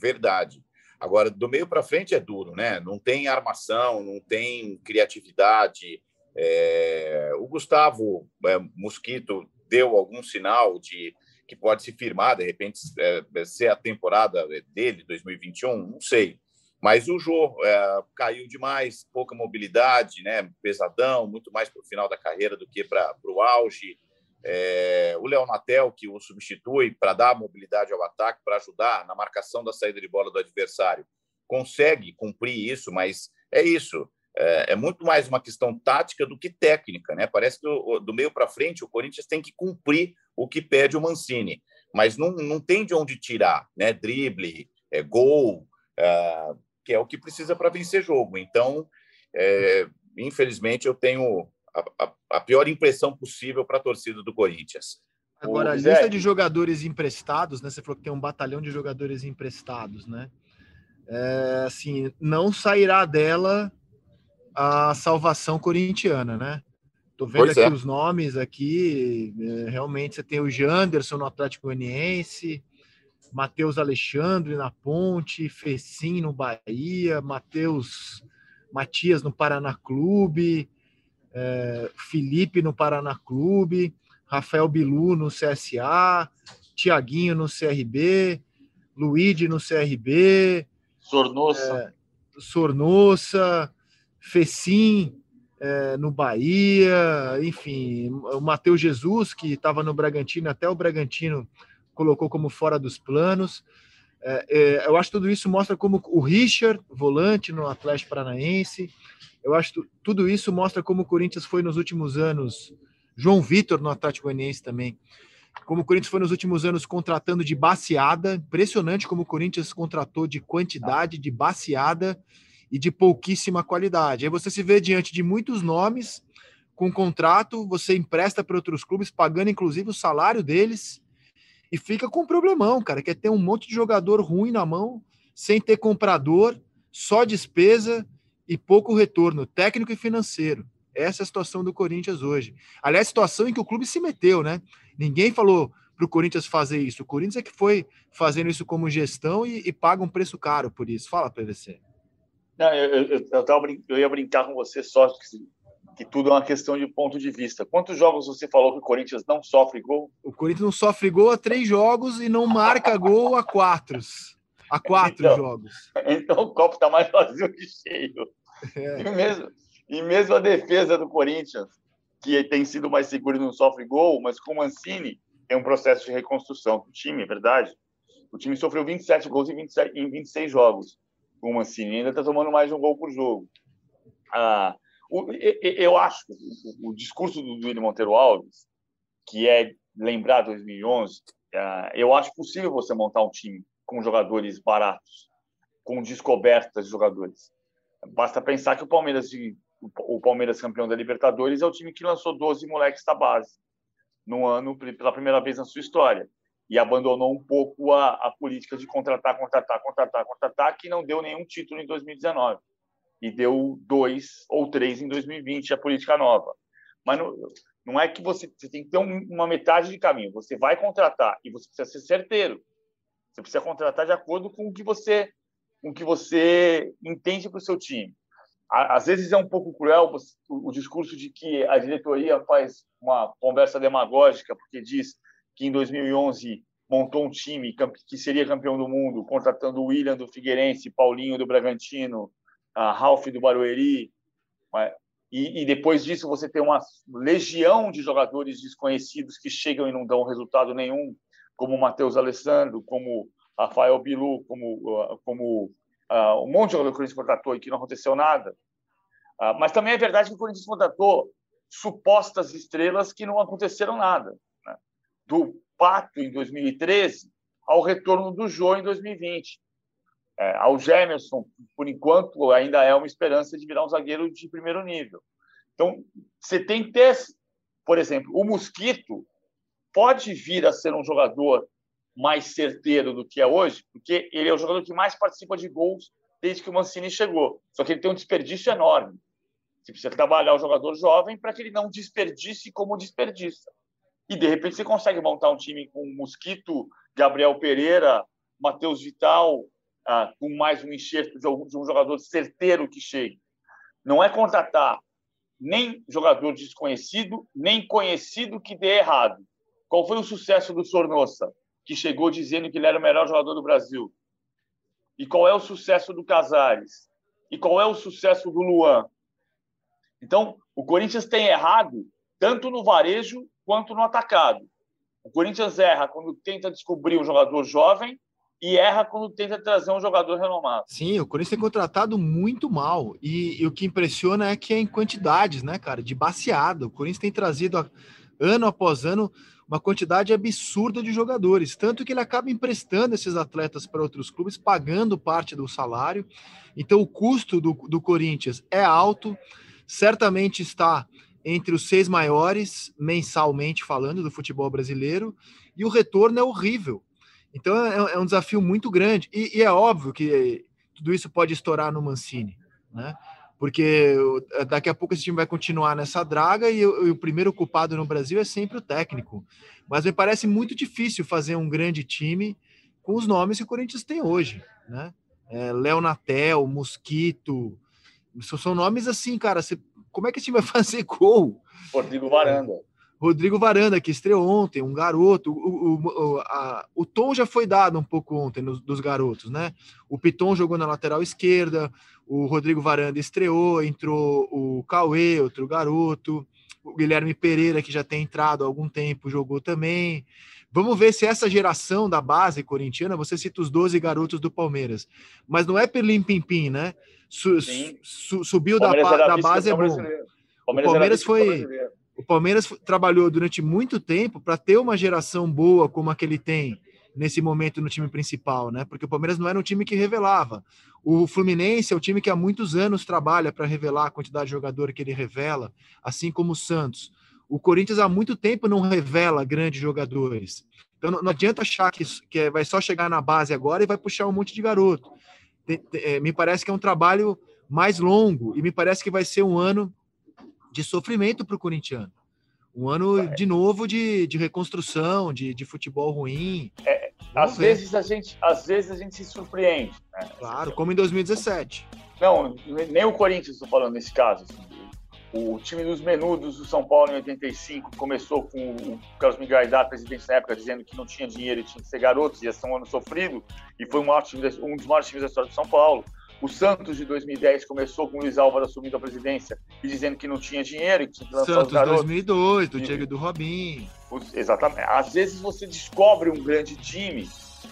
Verdade. Agora, do meio para frente é duro, né? Não tem armação, não tem criatividade. É... O Gustavo é, Mosquito deu algum sinal de que pode se firmar, de repente, é, ser a temporada dele, 2021, não sei. Mas o Jô é, caiu demais, pouca mobilidade, né? pesadão, muito mais para o final da carreira do que para o auge. É, o Léo Natel, que o substitui para dar mobilidade ao ataque, para ajudar na marcação da saída de bola do adversário, consegue cumprir isso, mas é isso é, é, muito mais uma questão tática do que técnica, né? Parece que do, do meio para frente o Corinthians tem que cumprir o que pede o Mancini, mas não, não tem de onde tirar, né? Drible, é, gol, é, que é o que precisa para vencer jogo. Então, é, infelizmente, eu tenho a, a, a pior impressão possível para a torcida do Corinthians. Agora, a lista de jogadores emprestados, né? Você falou que tem um batalhão de jogadores emprestados, né? É, assim, não sairá dela a salvação corintiana, né? Tô vendo pois aqui é. os nomes aqui, é, realmente você tem o Janderson no Atlético Goianiense, Matheus Alexandre na Ponte, Fecim no Bahia, Matheus Matias no Paraná Clube, é, Felipe no Paraná Clube, Rafael Bilu no CSA, Tiaguinho no CRB, Luíde no CRB, Sornossa, é, Sornossa, Fecim é, no Bahia, enfim, o Matheus Jesus, que estava no Bragantino, até o Bragantino colocou como fora dos planos. É, é, eu acho que tudo isso mostra como o Richard, volante no Atlético Paranaense, eu acho que tudo isso mostra como o Corinthians foi nos últimos anos, João Vitor no Atlético Goianiense também, como o Corinthians foi nos últimos anos contratando de baseada, impressionante como o Corinthians contratou de quantidade, de baseada, e de pouquíssima qualidade. Aí você se vê diante de muitos nomes com contrato, você empresta para outros clubes, pagando inclusive o salário deles, e fica com um problemão, cara, que é ter um monte de jogador ruim na mão, sem ter comprador, só despesa e pouco retorno técnico e financeiro. Essa é a situação do Corinthians hoje. Aliás, situação em que o clube se meteu, né? Ninguém falou para o Corinthians fazer isso. O Corinthians é que foi fazendo isso como gestão e, e paga um preço caro por isso. Fala, PVC. Não, eu, eu, eu, eu ia brincar com você só que tudo é uma questão de ponto de vista. Quantos jogos você falou que o Corinthians não sofre gol? O Corinthians não sofre gol há três jogos e não marca gol há quatro. Há quatro então, jogos. Então o copo está mais vazio que cheio. É. E, mesmo, e mesmo a defesa do Corinthians, que tem sido mais seguro e não sofre gol, mas com o Mancini tem um processo de reconstrução. O time, é verdade, o time sofreu 27 gols em, 27, em 26 jogos com o Mancini, ainda está tomando mais de um gol por jogo. Ah, eu acho que o, o, discurso do William Monteiro Alves, que é lembrar 2011, ah, eu acho possível você montar um time com jogadores baratos, com descobertas de jogadores. Basta pensar que o Palmeiras, o Palmeiras campeão da Libertadores, é o time que lançou 12 moleques da base no ano pela primeira vez na sua história e abandonou um pouco a, a política de contratar, contratar, contratar, contratar, que não deu nenhum título em 2019 e deu dois ou três em 2020 a política nova. Mas não, não é que você, você tem que ter um, uma metade de caminho. Você vai contratar e você precisa ser certeiro. Você precisa contratar de acordo com o que você com que você entende para o seu time. Às vezes é um pouco cruel o discurso de que a diretoria faz uma conversa demagógica porque diz que em 2011 montou um time que seria campeão do mundo, contratando o William do Figueirense, Paulinho do Bragantino, a Ralph do Barueri. E, e, depois disso você tem uma legião de jogadores desconhecidos que chegam e não dão resultado nenhum, como o Matheus Alessandro, como Rafael Bilu, como, como uh, um monte de jogador que o Corinthians contratou e que não aconteceu nada. Uh, mas também é verdade que o Corinthians contratou supostas estrelas que não aconteceram nada. Né? Do Pato em 2013 ao retorno do Jô em 2020. É, ao Gemerson, por enquanto, ainda é uma esperança de virar um zagueiro de primeiro nível. Então, você tem que ter, por exemplo, o Mosquito pode vir a ser um jogador mais certeiro do que é hoje, porque ele é o jogador que mais participa de gols desde que o Mancini chegou. Só que ele tem um desperdício enorme. Você precisa trabalhar o jogador jovem para que ele não desperdice como desperdiça. E, de repente, você consegue montar um time com Mosquito, Gabriel Pereira, Matheus Vital, ah, com mais um enxerto de um jogador certeiro que chegue. Não é contratar nem jogador desconhecido, nem conhecido que dê errado. Qual foi o sucesso do Sornossa? que chegou dizendo que ele era o melhor jogador do Brasil? E qual é o sucesso do Casares? E qual é o sucesso do Luan? Então, o Corinthians tem errado tanto no varejo quanto no atacado. O Corinthians erra quando tenta descobrir um jogador jovem e erra quando tenta trazer um jogador renomado. Sim, o Corinthians tem contratado muito mal. E, e, o que impressiona é que é em quantidades, né, cara? De baseada. O Corinthians tem trazido ano após ano uma quantidade absurda de jogadores, tanto que ele acaba emprestando esses atletas para outros clubes, pagando parte do salário. Então, o custo do, do Corinthians é alto, certamente está entre os seis maiores, mensalmente falando, do futebol brasileiro, e o retorno é horrível. Então, é, é um desafio muito grande. E, e é óbvio que tudo isso pode estourar no Mancini, né? porque eh, daqui a pouco esse time vai continuar nessa draga e, e, o primeiro culpado no Brasil é sempre o técnico. Mas me parece muito difícil fazer um grande time com os nomes que o Corinthians tem hoje, né? É, Léo Natel, Mosquito, são nomes assim, cara. Você, como é que esse time vai fazer gol? Rodrigo Varanda. Rodrigo Varanda, que estreou ontem, um garoto. O, o, a, o tom já foi dado um pouco ontem nos, dos garotos, né? O Piton jogou na lateral esquerda, o Rodrigo Varanda estreou, entrou o Cauê, outro garoto, o Guilherme Pereira, que já tem entrado há algum tempo, jogou também. Vamos ver se essa geração da base corintiana, você cita os 12 garotos do Palmeiras, mas não é pelim pim pim, né? Su, su, subiu da, da base é bom. Palmeiras o Palmeiras foi o Palmeiras trabalhou durante muito tempo para ter uma geração boa como a que ele tem nesse momento no time principal, né? Porque o Palmeiras não era um time que revelava. O Fluminense é o time que há muitos anos trabalha para revelar a quantidade de jogador que ele revela, assim como o Santos. O Corinthians há muito tempo não revela grandes jogadores. Então não, adianta achar que, que é, vai só chegar na base agora e vai puxar um monte de garoto. É, me parece que é um trabalho mais longo e me parece que vai ser um ano de sofrimento para o corintiano. Um ano de novo de, de reconstrução, de, de futebol ruim. É, às vezes a gente, às vezes a gente se surpreende. Né? Claro, como em 2017. Não, nem o Corinthians estou falando nesse caso. Assim. O time dos menudos do São Paulo em 85 começou com o Carlos Miguel Aidar, presidente na época, dizendo que não tinha dinheiro e tinha que ser garotos, ia ser um ano sofrido, e foi um, um dos maiores times da história do São Paulo. O Santos de 2010 começou com o Luiz Álvaro assumindo a presidência e dizendo que não tinha dinheiro, que tinha que lançar Santos os garotos. 2002, do Diego e do Robin. Exatamente. Às vezes você descobre um grande time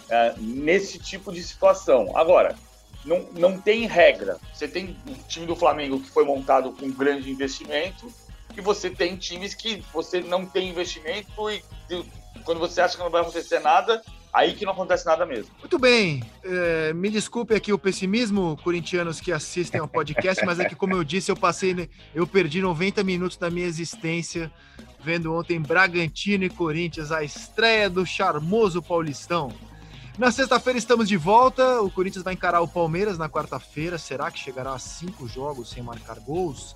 é, nesse tipo de situação. Agora, não, não tem regra. Você tem o time do Flamengo que foi montado com grande investimento e você tem times que você não tem investimento e quando você acha que não vai acontecer nada, Aí que não acontece nada mesmo. Muito bem. É, me desculpe aqui o pessimismo, corintianos que assistem ao podcast, mas é que, como eu disse, eu passei, eu perdi 90 minutos da minha existência vendo ontem Bragantino e Corinthians, a estreia do charmoso Paulistão. Na sexta-feira estamos de volta. O Corinthians vai encarar o Palmeiras na quarta-feira. Será que chegará a cinco jogos sem marcar gols?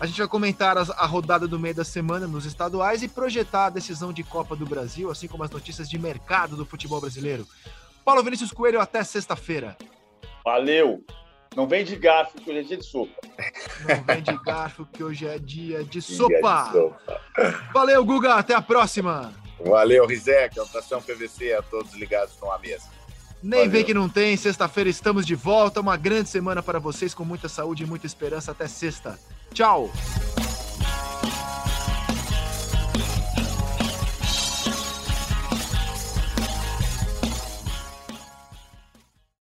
A gente vai comentar a rodada do meio da semana nos estaduais e projetar a decisão de Copa do Brasil, assim como as notícias de mercado do futebol brasileiro. Paulo Vinícius Coelho, até sexta-feira. Valeu! Não vem de garfo, que hoje é dia de sopa. Não vem de garfo, que hoje é dia de sopa. Dia de sopa. Valeu, Guga, até a próxima. Valeu, Rizek, abração PVC a todos ligados com a mesa. Nem Valeu. vem que não tem, sexta-feira estamos de volta. Uma grande semana para vocês, com muita saúde e muita esperança. Até sexta. Tchau!